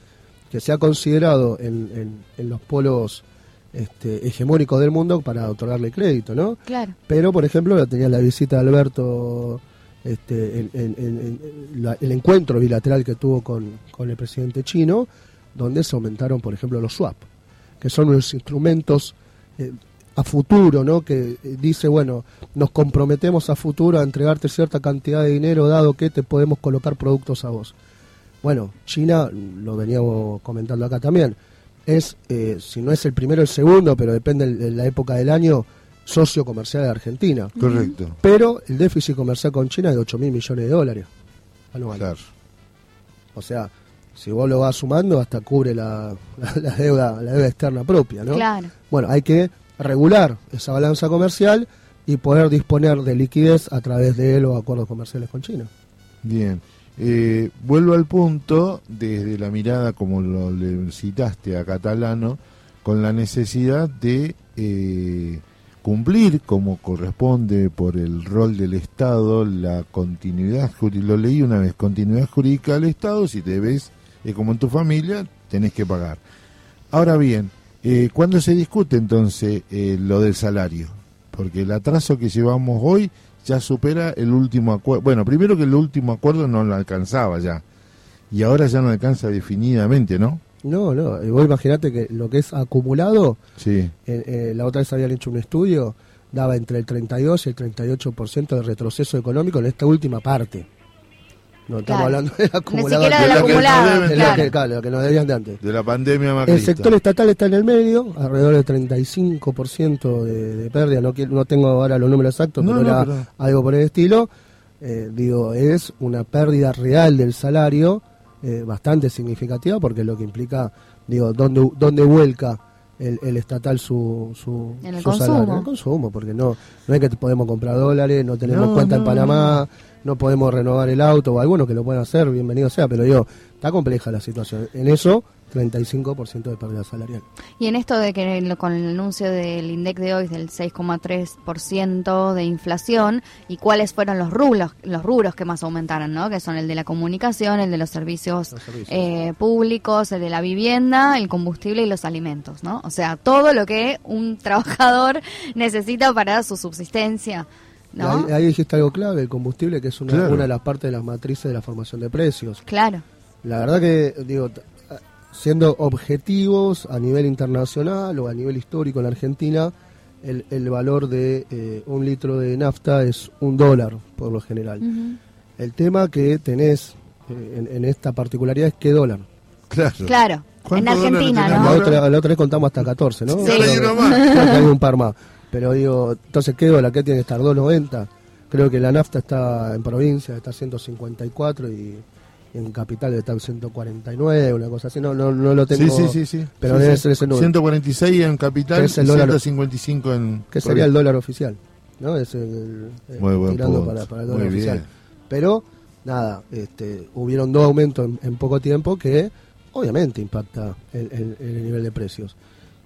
que se ha considerado en, en- en los polos este, hegemónicos del mundo para otorgarle crédito, ¿no? Claro. Pero, por ejemplo, tenía la visita de Alberto, este, en- en- en- en la- el encuentro bilateral que tuvo con, con el presidente chino, donde se aumentaron, por ejemplo, los swap, que son unos instrumentos eh, a futuro, ¿no? Que eh, dice, bueno, nos comprometemos a futuro a entregarte cierta cantidad de dinero, dado que te podemos colocar productos a vos. Bueno, China, lo veníamos comentando acá también, es, eh, si no es el primero, el segundo, pero depende de la época del año, socio comercial de Argentina. Correcto. Pero el déficit comercial con China es de 8 mil millones de dólares anuales. Claro. O sea, si vos lo vas sumando, hasta cubre la, la- la deuda la deuda externa propia, ¿no? Claro. Bueno, hay que regular esa balanza comercial y poder disponer de liquidez a través de los acuerdos comerciales con China. Bien. Eh, vuelvo al punto desde la mirada, como lo le citaste a Catalano, con la necesidad de eh, cumplir como corresponde por el rol del Estado la continuidad, juri- lo leí una vez, continuidad jurídica del Estado, si te ves eh, como en tu familia, tenés que pagar. Ahora bien, eh, ¿cuándo se discute entonces eh, lo del salario? Porque el atraso que llevamos hoy ya supera el último acuerdo. Bueno, primero que el último acuerdo no lo alcanzaba ya. Y ahora ya no alcanza definidamente, ¿no? No, no, vos imaginate que lo que es acumulado, Sí. eh, eh, la otra vez habían hecho un estudio, daba entre el 32 y el 38% de retroceso económico en esta última parte. No estamos Claro. hablando del Ni acumulado. siquiera del de lo que- claro. claro, que nos debían de antes. De la pandemia El macrista. sector estatal está en el medio, alrededor del 35% de, de pérdida. No, quiero- no tengo ahora los números exactos, No, pero no, era pero- algo por el estilo. Eh, digo, es una pérdida real del salario eh, bastante significativa porque es lo que implica, digo, dónde, dónde vuelca el, el estatal su, su, En el su salario. consumo. En el consumo, porque no, no es que podemos comprar dólares, no tenemos No, cuenta en Panamá, no podemos renovar el auto, o algunos que lo pueden hacer, bienvenido sea, pero digo, está compleja la situación. En eso, 35% de pérdida salarial. Y en esto de que con el anuncio del INDEC de hoy del 6,3% de inflación y cuáles fueron los rubros, los rubros que más aumentaron, ¿no? Que son el de la comunicación, el de los servicios, eh, públicos, el de la vivienda, el combustible y los alimentos, ¿no? O sea, todo lo que un trabajador necesita para su subsistencia, ¿no? Ahí, ahí dijiste algo clave, el combustible, que es una, Claro. una de las partes de las matrices de la formación de precios. Claro. La verdad que, digo, siendo objetivos a nivel internacional o a nivel histórico en la Argentina, el, el valor de eh, un litro de nafta es un dólar, por lo general. El tema que tenés eh, en, en esta particularidad es qué dólar. Claro. Claro. En ¿Cuántos dólares Argentina, tenemos La ¿no? otra, la otra vez contamos hasta 14, ¿no? Sí. Hay un par más. Pero digo, entonces, ¿qué dólar? ¿Qué tiene que estar? ¿2.90? Creo que la nafta está en provincia, está 154 y en capital está en 149, una cosa así. No, no, no lo tengo. Sí, sí, sí, sí. Pero Sí, debe sí. ser ese número. 146 en capital es el dólar- 155 en... que sería el dólar oficial, ¿no? Es el, el- Muy buen tirando para, para el Muy dólar bien. oficial. Pero, nada, este, hubieron dos aumentos en, en poco tiempo que obviamente impacta el, el- el nivel de precios.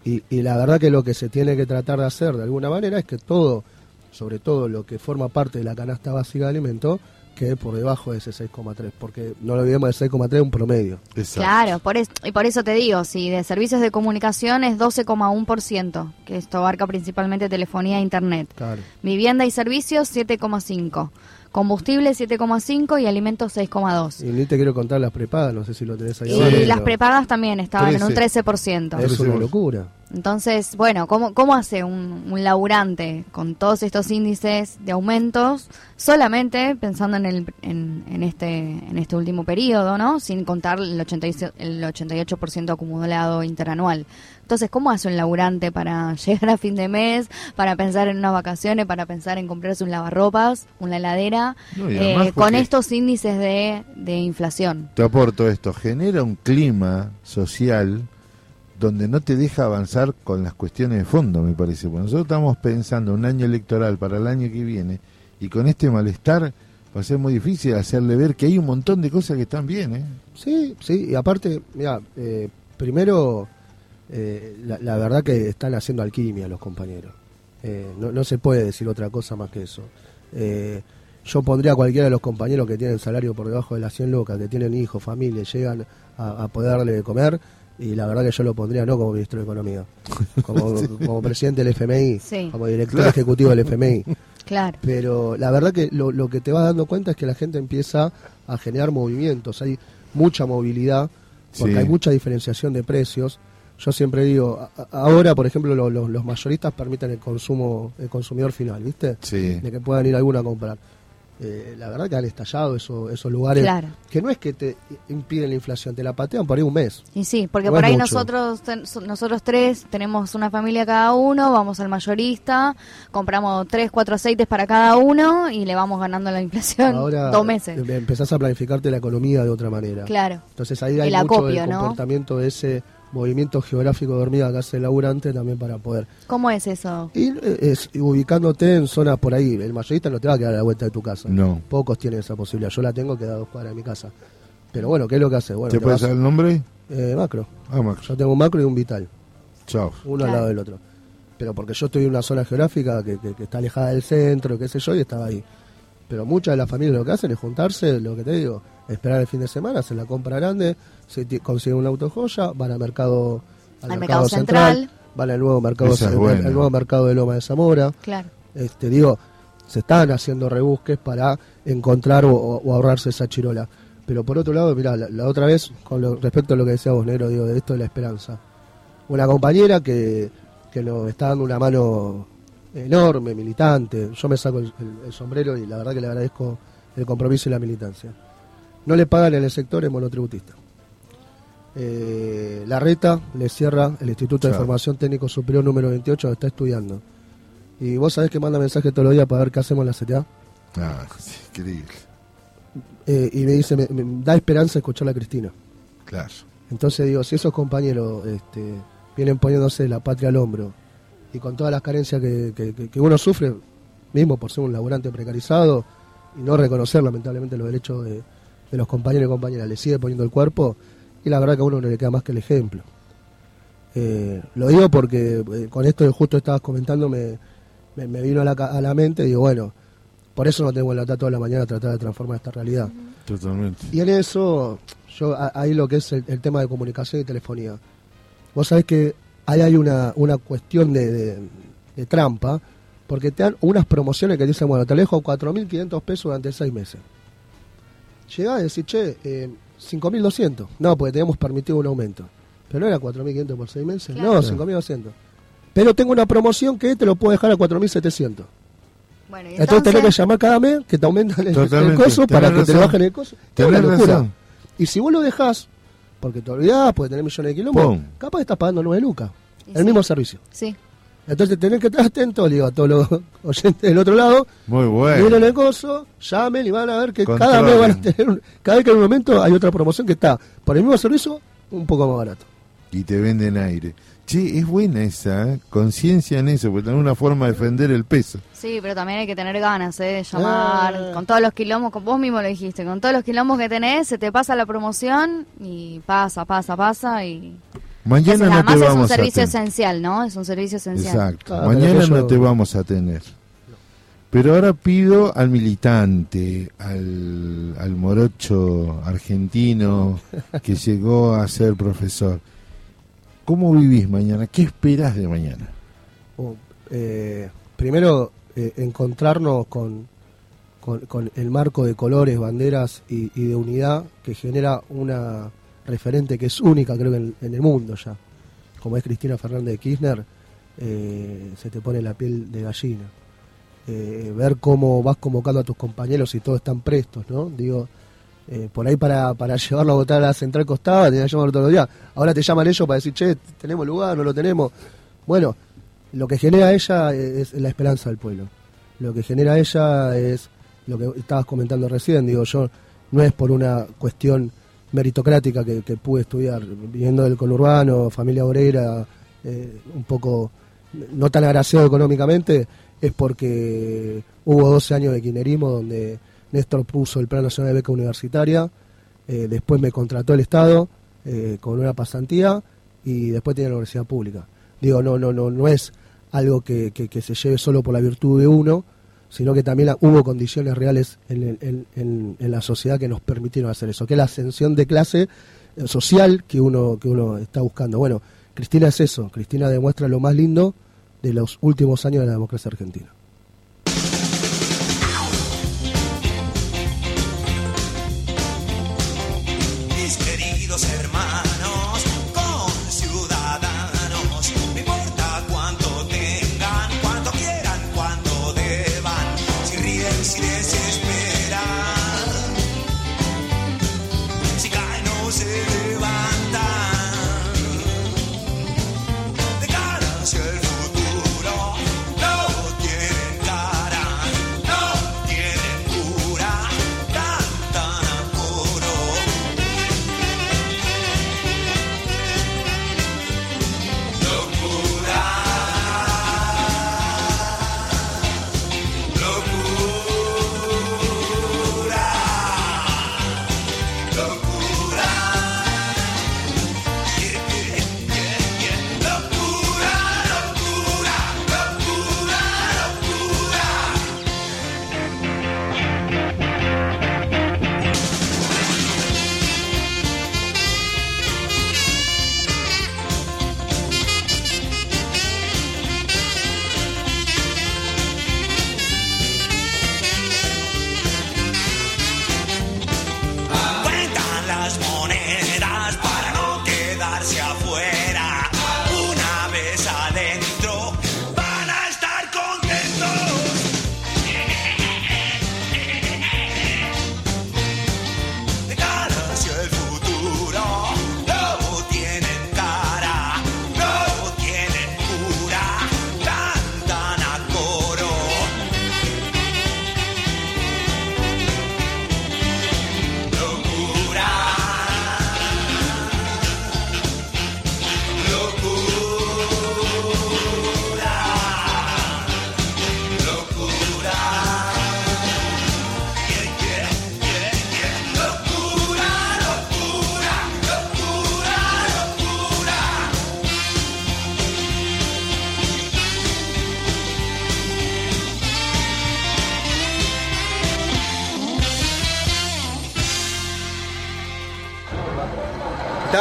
Y, y la verdad que lo que se tiene que tratar de hacer de alguna manera es que todo, sobre todo lo que forma parte de la canasta básica de alimentos, quede por debajo de ese 6,3, porque no lo olvidemos, el 6,3 es un promedio. Claro, por es- y por eso te digo, si de servicios de comunicación es 12,1%, que esto abarca principalmente telefonía e internet. Claro. Vivienda y servicios 7,5%. Combustible 7,5% y alimentos 6,2%. Y ni te quiero contar las prepagas, no sé si lo tenés ahí. Y abajo, las prepagas también estaban en un 13. 13%. Es una locura. Entonces, bueno, ¿cómo, cómo hace un, un laburante con todos estos índices de aumentos solamente pensando en, el, en, en este, en este último periodo, ¿no? Sin contar el, 86, el 88% acumulado interanual. Entonces, ¿cómo hace un laburante para llegar a fin de mes, para pensar en unas vacaciones, para pensar en comprarse un lavarropas, una heladera, No, eh, con estos índices de, de inflación? Te aporto esto, genera un clima social donde no te deja avanzar con las cuestiones de fondo, me parece. Porque nosotros estamos pensando un año electoral para el año que viene y con este malestar va a ser muy difícil hacerle ver que hay un montón de cosas que están bien, ¿eh? Sí, sí, y aparte, mira, eh, primero, eh, la, la verdad que están haciendo alquimia los compañeros. Eh, no, no se puede decir otra cosa más que eso. Eh, yo pondría a cualquiera de los compañeros que tienen salario por debajo de las 100 lucas, que tienen hijos, familia, llegan a, a poder darle de comer, y la verdad que yo lo pondría no como ministro de Economía, como, como presidente del FMI, Sí. como director Claro. ejecutivo del FMI. Claro. Pero la verdad que lo, lo que te vas dando cuenta es que la gente empieza a generar movimientos, hay mucha movilidad, porque Sí. hay mucha diferenciación de precios. Yo siempre digo, ahora por ejemplo lo- lo- los mayoristas permiten el consumo, el consumidor final, ¿viste? Sí. De que puedan ir alguno a comprar. Eh, la verdad que han estallado eso- esos lugares Claro. que no es que te impiden la inflación, te la patean por ahí un mes. Y sí, porque No por ahí mucho. nosotros ten- nosotros tres tenemos una familia cada uno, vamos al mayorista, compramos tres, cuatro aceites para cada uno y le vamos ganando la inflación Ahora dos meses. eh, empezás a planificarte la economía de otra manera. Claro. Entonces ahí hay El mucho acopio, del ¿no? comportamiento de ese movimiento geográfico de hormiga que hace el laburante también para poder. ¿Cómo es eso? Y eh, es ubicándote en zonas por ahí. El mayorista no te va a quedar a la vuelta de tu casa. No. Pocos tienen esa posibilidad. Yo la tengo que da dos cuadras de mi casa. Pero bueno, ¿qué es lo que hace? Bueno, ¿Te te puedes vas- dar el nombre? Eh, macro. Ah, Macro. Yo tengo un macro y un vital. Chao. Uno al lado del otro. Pero porque yo estoy en una zona geográfica que, que- que está alejada del centro, qué sé yo, y estaba ahí. Pero muchas de las familias lo que hacen es juntarse, lo que te digo, esperar el fin de semana, hacer la compra grande, se consiguen un auto joya, van al mercado, Al mercado central. van al nuevo mercado, es el nuevo mercado de Loma de Zamora. Claro. Este, digo, se están haciendo rebusques para encontrar o, ahorrarse esa chirola. Pero por otro lado, mira, la, la otra vez, con lo- respecto a lo que decía vos, Negro, digo, de esto de la esperanza. Una compañera que, que nos está dando una mano enorme, militante. Yo me saco el, el- el sombrero y la verdad que le agradezco el compromiso y la militancia. No le pagan en el sector, es monotributista. Eh, la reta le cierra el Instituto de. Formación Técnico Superior número 28 donde está estudiando. Y vos sabés que manda mensaje todos los días para ver qué hacemos en la CTA. Ah, sí, increíble. Eh, y me dice, me, me da esperanza escuchar a Cristina. Claro. Entonces digo, si esos compañeros este, vienen poniéndose la patria al hombro y con todas las carencias que, que- que- que uno sufre, mismo por ser un laburante precarizado, y no reconocer lamentablemente los derechos de, de los compañeros y compañeras, le sigue poniendo el cuerpo y la verdad que a uno no le queda más que el ejemplo. Eh, lo digo porque eh, con esto que justo estabas comentando me, me, me vino a la, a la mente, digo, bueno, por eso no tengo que levantar toda la mañana a tratar de transformar esta realidad. Totalmente. Y en eso, yo a- ahí lo que es el, el tema de comunicación y telefonía. Vos sabés que ahí hay una, una cuestión de, de- de trampa, porque te dan unas promociones que dicen, bueno, te dejo 4.500 pesos durante seis meses. Llegás y decís, che, eh, 5.200. No, porque tenemos permitido un aumento. Pero no era 4.500 por seis meses. Claro. No, 5.200. Pero tengo una promoción que te lo puedo dejar a 4.700. Bueno, y Entonces, tenés que llamar cada mes que te aumentan el, el coso para que te lo bajen el coso. Es una locura. razón. Y si vos lo dejás, porque te olvidás, porque tenés millones de kilómetros, capaz estás pagando 9 lucas. Y El sí. mismo servicio. Sí. Entonces tenés que estar atento, digo a todos los oyentes del otro lado, Muy bueno. miren el coso, llamen y van a ver que cada mes van a tener, un- cada vez que hay un momento hay otra promoción que está por el mismo servicio un poco más barato. Y te venden aire. Che, es buena esa, ¿eh? conciencia en eso, porque tenés una forma de defender el peso. Sí, pero también hay que tener ganas ¿eh? de llamar. Ah. Con todos los quilombos, con vos mismo lo dijiste, con todos los quilombos que tenés, se te pasa la promoción y pasa, pasa, pasa. y Mañana Entonces, no te es un vamos a servicio tener. esencial, ¿no? Es un servicio esencial. Exacto. Ah, Mañana no te vamos a tener. Pero ahora pido al militante, al, al morocho argentino que llegó a ser profesor. ¿Cómo vivís mañana? ¿Qué esperás de mañana? O, eh, primero, eh, encontrarnos con, con, con el marco de colores, banderas y, y de unidad que genera una referente que es única, creo en, en el mundo ya. Como es Cristina Fernández de Kirchner, eh, se te pone la piel de gallina. Eh, ver cómo vas convocando a tus compañeros y todos están prestos, ¿no? Digo, eh, por ahí para, para llevarlo a votar a la central costada, que llamarlo todos los días. Ahora te llaman ellos para decir, che, tenemos lugar, no lo tenemos. Bueno, lo que genera ella es la esperanza del pueblo. Lo que genera ella es lo que estabas comentando recién. Digo, yo no es por una cuestión meritocrática que, pude estudiar, viniendo del conurbano, familia obrera, eh, un poco no tan agraciado económicamente, es porque hubo 12 años de kirchnerismo donde Néstor puso el Plan Nacional de Beca Universitaria, eh, después me contrató el Estado eh, con una pasantía y después tenía la universidad pública. Digo, no, no, no, no es algo que se lleve solo por la virtud de uno, sino que también hubo condiciones reales en- en- en la sociedad que nos permitieron hacer eso, que es la ascensión de clase eh, social que uno, que uno está buscando. Bueno, Cristina es eso, Cristina demuestra lo más lindo de los últimos años de la democracia argentina.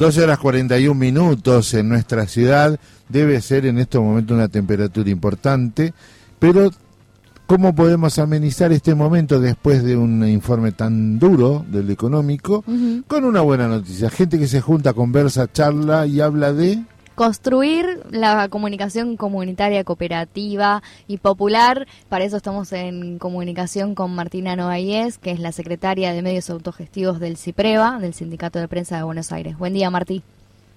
12 horas 41 minutos en nuestra ciudad. Debe ser en estos momentos una temperatura importante, pero ¿cómo podemos amenizar este momento después de un informe tan duro del económico con una buena noticia? Gente que se junta, conversa, charla y habla de... construir la comunicación comunitaria, cooperativa y popular. Para eso estamos en comunicación con Martina Noayes, que es la secretaria de Medios Autogestivos del CIPREVA, del Sindicato de Prensa de Buenos Aires. Buen día, Martí.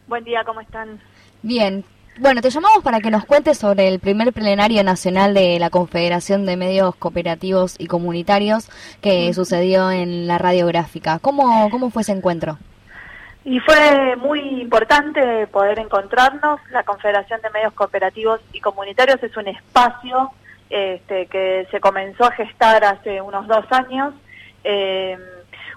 Buen día, ¿cómo están? Bien. Bueno, te llamamos para que nos cuentes sobre el primer plenario nacional de la Confederación de Medios Cooperativos y Comunitarios que sucedió en la radiográfica. ¿Cómo, cómo fue ese encuentro? Y fue muy importante poder encontrarnos. La Confederación de Medios Cooperativos y Comunitarios es un espacio este, que se comenzó a gestar hace unos dos años. Eh,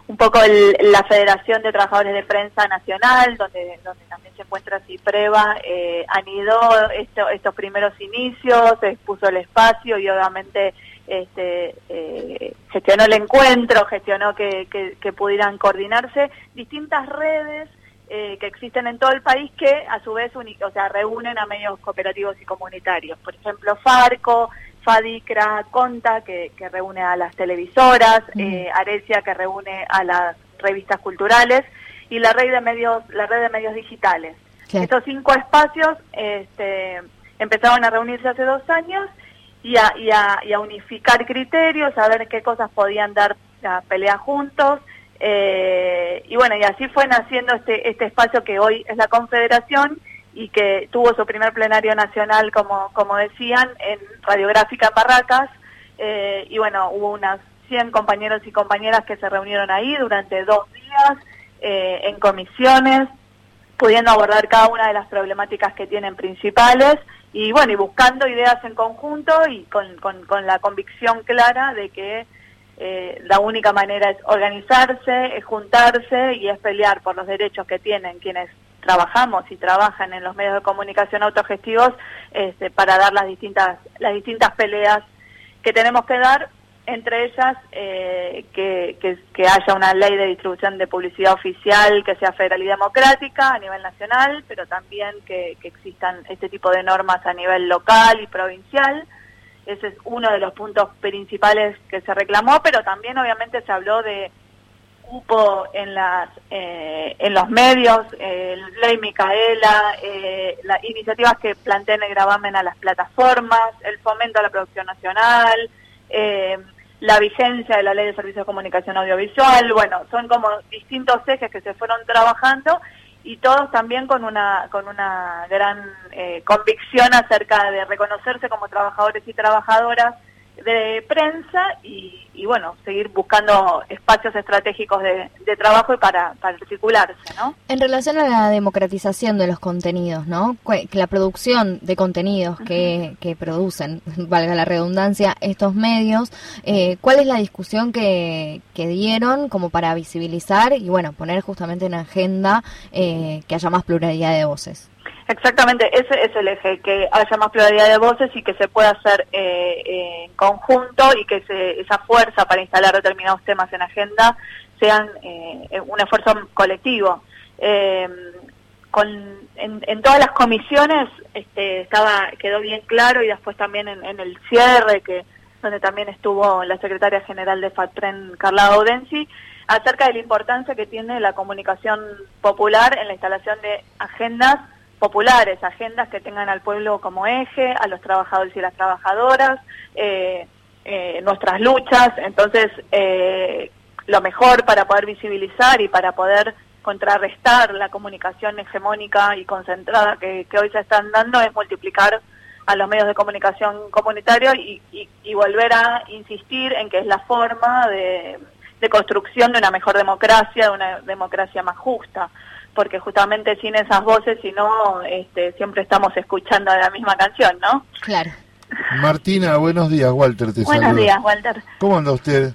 un poco el- la Federación de Trabajadores de Prensa Nacional, donde, también se encuentra CIPREVA, eh, anidó esto- estos primeros inicios, expuso el espacio y obviamente este, eh, gestionó el encuentro, gestionó que, que- que pudieran coordinarse distintas redes eh, que existen en todo el país que a su vez o sea, reúnen a medios cooperativos y comunitarios. Por ejemplo, Farco, Fadicra, Conta, que, que reúne a las televisoras, eh, Arecia, que reúne a las revistas culturales, y la red de medios, la red de medios digitales. Estos cinco espacios este, empezaron a reunirse hace dos años y a, y a- y a unificar criterios, a ver qué cosas podían dar la pelea juntos. eh, y bueno, y así fue naciendo este, este espacio que hoy es la Confederación y que tuvo su primer plenario nacional, como, como decían, en Radiográfica Barracas. eh, y bueno, hubo unas 100 compañeros y compañeras que se reunieron ahí durante dos días eh, en comisiones, pudiendo abordar cada una de las problemáticas que tienen principales y bueno, y buscando ideas en conjunto y con, con, la convicción clara de que eh, la única manera es organizarse, es juntarse y es pelear por los derechos que tienen quienes trabajamos y trabajan en los medios de comunicación autogestivos este, para dar las distintas las distintas peleas que tenemos que dar entre ellas eh, que, que, haya una ley de distribución de publicidad oficial que sea federal y democrática a nivel nacional, pero también que, que existan este tipo de normas a nivel local y provincial. Ese es uno de los puntos principales que se reclamó, pero también obviamente se habló de cupo en las eh, en los medios, eh, ley Micaela, eh, las iniciativas que planteen el gravamen a las plataformas, el fomento a la producción nacional, eh, la vigencia de la ley de servicios de comunicación audiovisual, bueno, son como distintos ejes que se fueron trabajando y todos también con una con una gran eh, convicción acerca de reconocerse como trabajadores y trabajadoras de prensa y, y, bueno, seguir buscando espacios estratégicos de, de trabajo y para, para articularse, ¿no? En relación a la democratización de los contenidos, ¿no? La producción de contenidos que, que producen, valga la redundancia, estos medios, eh, ¿cuál es la discusión que, que dieron como para visibilizar y, bueno, poner justamente en agenda eh, que haya más pluralidad de voces? Exactamente, ese es el eje, que haya más pluralidad de voces y que se pueda hacer eh, eh, en conjunto y que se- esa fuerza para instalar determinados temas en agenda sean eh, un esfuerzo colectivo. En, todas las comisiones este, estaba quedó bien claro y después también en, el cierre que donde también estuvo la secretaria general de FATPREN, Carla Audensi, acerca de la importancia que tiene la comunicación popular en la instalación de agendas populares, agendas que tengan al pueblo como eje, a los trabajadores y las trabajadoras, eh, eh, nuestras luchas. Entonces, eh, lo mejor para poder visibilizar y para poder contrarrestar la comunicación hegemónica y concentrada que, hoy se están dando es multiplicar a los medios de comunicación comunitarios y, volver a insistir en que es la forma de construcción de una mejor democracia, de una democracia más justa, porque justamente sin esas voces, si no, este, siempre estamos escuchando la misma canción, ¿no? Claro. Martina, buenos días, Walter, te Buenos días, Walter. ¿Cómo anda usted?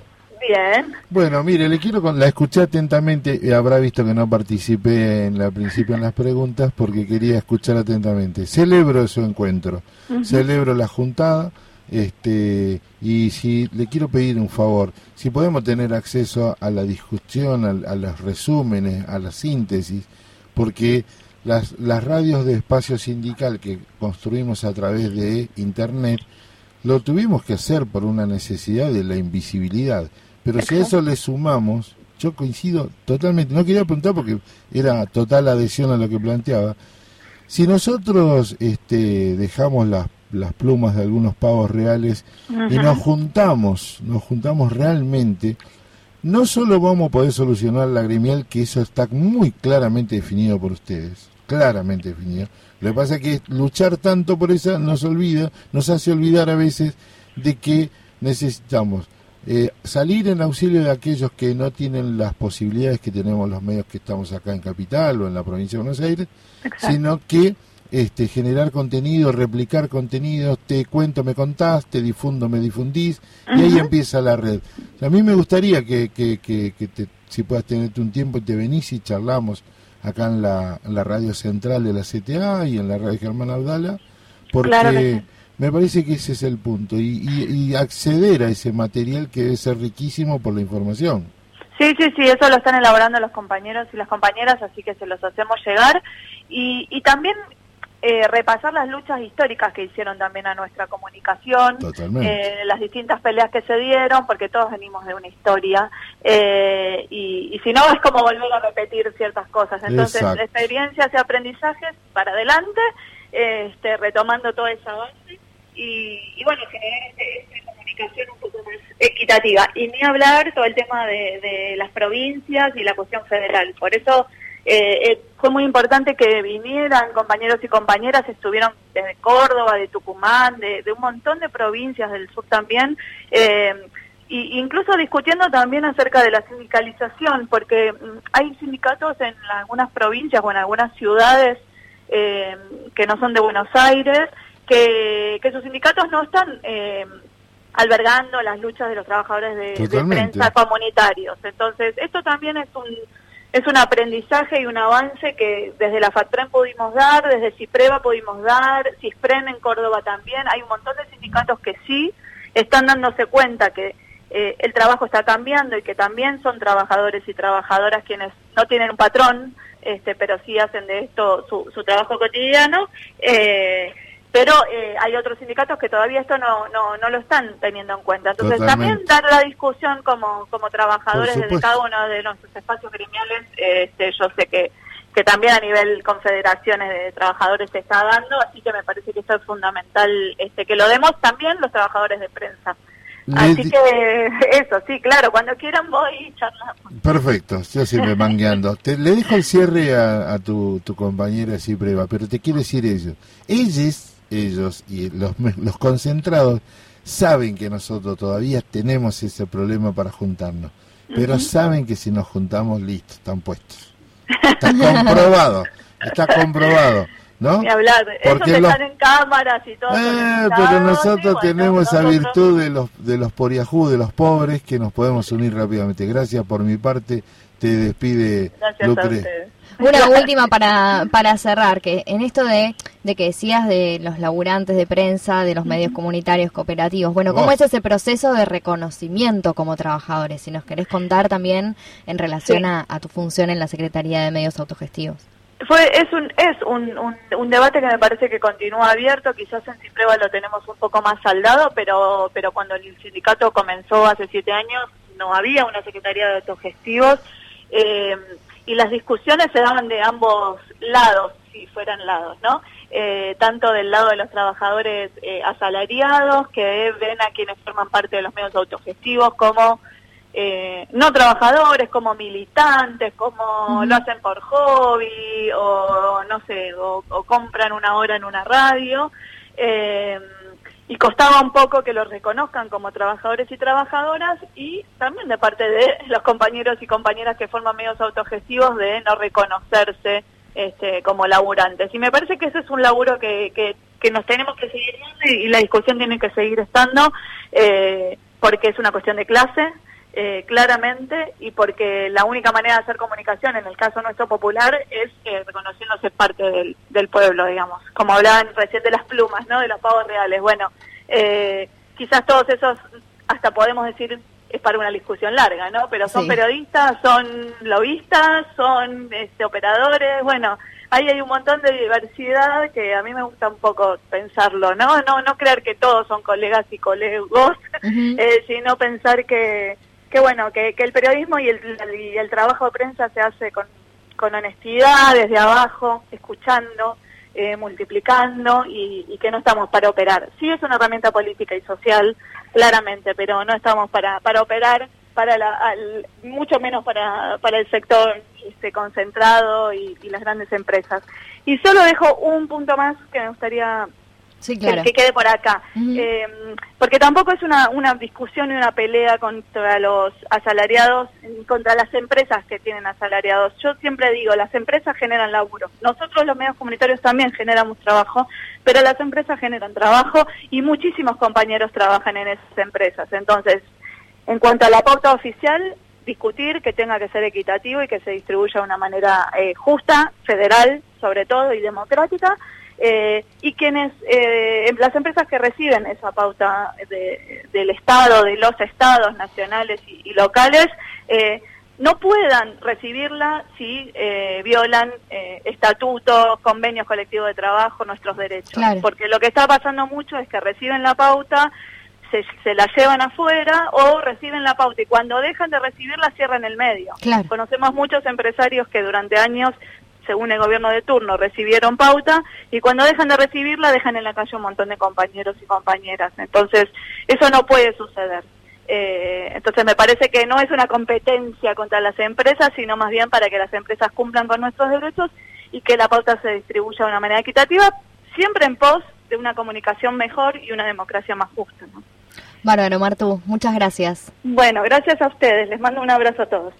Bien. Bueno, mire, le quiero con la escuché atentamente, y habrá visto que no participé en la principio en las preguntas porque quería escuchar atentamente. Celebro su encuentro, celebro la juntada, este y si le quiero pedir un favor, si podemos tener acceso a la discusión, a, los resúmenes, a la síntesis, porque las, las radios de espacio sindical que construimos a través de internet lo tuvimos que hacer por una necesidad de la invisibilidad. Pero si a eso le sumamos, yo coincido totalmente, no quería preguntar porque era total adhesión a lo que planteaba, si nosotros este, dejamos las, las plumas de algunos pavos reales y nos juntamos, nos juntamos realmente, no solo vamos a poder solucionar la gremial, que eso está muy claramente definido por ustedes, claramente definido. Lo que pasa es que luchar tanto por esa nos olvida, nos hace olvidar a veces de que necesitamos eh, salir en auxilio de aquellos que no tienen las posibilidades que tenemos los medios que estamos acá en Capital o en la provincia de Buenos Aires, sino que este, generar contenido, replicar contenidos, te cuento, me contás, te difundo, me difundís, y ahí empieza la red. O sea, a mí me gustaría que, que, que, que te- si puedas tenerte un tiempo y te venís y charlamos acá en la, en la radio central de la CTA y en la radio Germán Abdala, porque Claro que sí. me parece que ese es el punto, y, y, y acceder a ese material que debe ser riquísimo por la información. Sí, sí, sí, eso lo están elaborando los compañeros y las compañeras, así que se los hacemos llegar. Y, y también eh, repasar las luchas históricas que hicieron también a nuestra comunicación, eh, las distintas peleas que se dieron, porque todos venimos de una historia, eh, y, y si no es como volver a repetir ciertas cosas. Entonces, Exacto. experiencias y aprendizajes para adelante, este, retomando toda esa base y, y bueno, generar este- esta comunicación un poco más equitativa. Y ni hablar todo el tema de, de las provincias y la cuestión federal. Por eso eh, eh, fue muy importante que vinieran compañeros y compañeras, estuvieron desde Córdoba, de Tucumán, de, de un montón de provincias del sur también. eh, y incluso discutiendo también acerca de la sindicalización, porque mm, hay sindicatos en algunas provincias o en algunas ciudades eh, que no son de Buenos Aires, que, que sus sindicatos no están eh, albergando las luchas de los trabajadores de, de prensa comunitarios. Entonces, esto también es un es un aprendizaje y un avance que desde la FATPREN pudimos dar, desde CIPREVA pudimos dar, CISPREN en Córdoba también. Hay un montón de sindicatos que sí están dándose cuenta que eh, el trabajo está cambiando y que también son trabajadores y trabajadoras quienes no tienen un patrón, este, pero sí hacen de esto su, su trabajo cotidiano. Eh, pero eh, hay otros sindicatos que todavía esto no, no, no lo están teniendo en cuenta. Entonces Totalmente. también dar la discusión como, como trabajadores desde cada uno de nuestros espacios gremiales, este, yo sé que, que también a nivel confederaciones de trabajadores se está dando, así que me parece que esto es fundamental este, que lo demos también los trabajadores de prensa. Así que eso, sí, claro, cuando quieran voy y charlamos. Perfecto, yo siempre mangueando. Te, le dejo el cierre a, a tu, tu compañera Cipreva, pero te quiero decir ellos. Ellos, ellos y los, me- los concentrados saben que nosotros todavía tenemos ese problema para juntarnos, pero saben que si nos juntamos, listo, están puestos. Está comprobado, está comprobado, ¿no? Ni hablar, esos Porque que los- están en cámaras y todo. Eh, pero nosotros bueno, tenemos esa nosotros- virtud de los de los poriajú, de los pobres, que nos podemos unir rápidamente. Gracias por mi parte. Te despide Gracias a Lucre. Una última para, para cerrar, que en esto de, de que decías de los laburantes de prensa, de los medios comunitarios cooperativos, bueno, ¿cómo Oh. es ese proceso de reconocimiento como trabajadores? Si nos querés contar también en relación Sí. a, a tu función en la Secretaría de Medios Autogestivos. Fue, es un, es un, un, un debate que me parece que continúa abierto, quizás en Cipreva lo tenemos un poco más saldado, pero, pero cuando el sindicato comenzó hace siete años no había una Secretaría de Autogestivos eh, y las discusiones se daban de ambos lados, si fueran lados, ¿no? Eh, tanto del lado de los trabajadores eh, asalariados que ven a quienes forman parte de los medios autogestivos como eh, no trabajadores, como militantes, como lo hacen por hobby o no sé, o, o compran una hora en una radio. eh, y costaba un poco que los reconozcan como trabajadores y trabajadoras y también de parte de los compañeros y compañeras que forman medios autogestivos de no reconocerse este, como laburantes. Y me parece que ese es un laburo que, que, que nos tenemos que seguir dando y, la discusión tiene que seguir estando eh, porque es una cuestión de clase, eh, claramente, y porque la única manera de hacer comunicación, en el caso nuestro popular, es eh, reconociéndose parte del, del pueblo, digamos. Como hablaban recién de las plumas, ¿no? De los pavos reales. Bueno, eh, quizás todos esos, hasta podemos decir, es para una discusión larga, ¿no? Pero son Sí. periodistas, son lobistas, son este, operadores, bueno, ahí hay un montón de diversidad que a mí me gusta un poco pensarlo, ¿no? No, no creer que todos son colegas y colegos, eh, sino pensar que, que bueno, que, que el periodismo y el, y el trabajo de prensa se hace con, con honestidad, desde abajo, escuchando, eh, multiplicando y, y que no estamos para operar. Sí es una herramienta política y social, claramente, pero no estamos para, para operar, para la, al- mucho menos para, para el sector este, concentrado y, y las grandes empresas. Y solo dejo un punto más que me gustaría Sí, que- claro. que, quede por acá. Eh, porque tampoco es una, una discusión y una pelea contra los asalariados, contra las empresas que tienen asalariados. Yo siempre digo, las empresas generan laburo. Nosotros los medios comunitarios también generamos trabajo, pero las empresas generan trabajo y muchísimos compañeros trabajan en esas empresas. Entonces, en cuanto a la pauta oficial, discutir que tenga que ser equitativo y que se distribuya de una manera eh, justa, federal sobre todo y democrática. eh, y quienes, eh, em- las empresas que reciben esa pauta de- del Estado, de los estados nacionales y, y locales, eh, no puedan recibirla si eh, violan eh, estatutos, convenios colectivos de trabajo, nuestros derechos. Claro. Porque lo que está pasando mucho es que reciben la pauta, se, se la llevan afuera o reciben la pauta y cuando dejan de recibirla cierran el medio. Claro. Conocemos muchos empresarios que durante años, según el gobierno de turno, recibieron pauta y cuando dejan de recibirla dejan en la calle un montón de compañeros y compañeras. Entonces, eso no puede suceder. Eh, entonces me parece que no es una competencia contra las empresas, sino más bien para que las empresas cumplan con nuestros derechos y que la pauta se distribuya de una manera equitativa, siempre en pos de una comunicación mejor y una democracia más justa. ¿no? Bárbaro, Martu, muchas gracias. Bueno, gracias a ustedes. Les mando un abrazo a todos.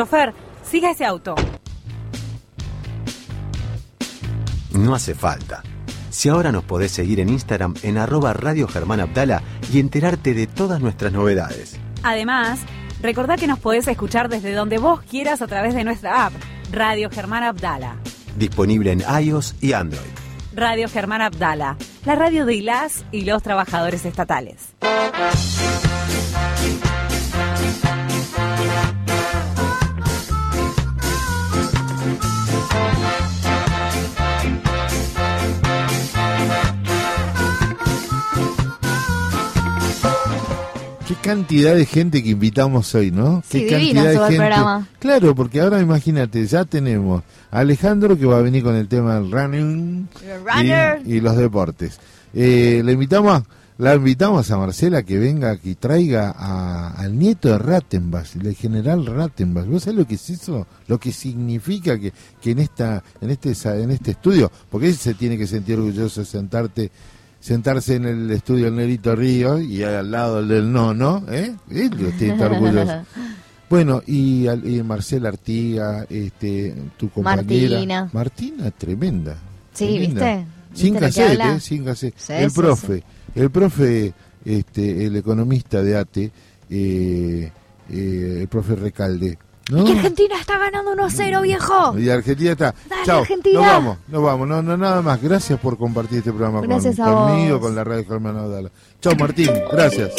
Chofer, siga ese auto. No hace falta. Si ahora nos podés seguir en Instagram en arroba Radio Germán Abdala y enterarte de todas nuestras novedades. Además, recordá que nos podés escuchar desde donde vos quieras a través de nuestra app, Radio Germán Abdala. Disponible en iOS y Android. Radio Germán Abdala, la radio de ILAS y los trabajadores estatales. Cantidad de gente que invitamos hoy, ¿no? Sí, Qué divino cantidad de el gente. programa. Claro, porque ahora imagínate, ya tenemos a Alejandro que va a venir con el tema del running y, y los deportes. Eh, le invitamos, la invitamos a Marcela que venga, que traiga a- al nieto de Rattenbach, el general Rattenbach. ¿Vos sabés lo que es eso? Lo que significa que, que en esta, en este, en este estudio, porque él se tiene que sentir orgulloso de sentarte sentarse en el estudio del Nerito Río y al lado del no, ¿no? ¿Eh? Que estar orgulloso. Bueno, y, y Marcela Artiga, este, tu compañera. Martina. Martina, tremenda. Sí, tremenda. ¿viste? Sin ¿Viste cassette? ¿eh? Sin cassette. Sí, el sí, profe, el profe, este, el economista de ATE, eh, eh, el profe Recalde. ¿No? Que Argentina está ganando 1-0, viejo. Y Argentina está. Dale, Chao. Argentina. Nos vamos, nos vamos. No, no, nada más. Gracias por compartir este programa con- conmigo, con la radio Germán Audala. Chao, Martín. Gracias.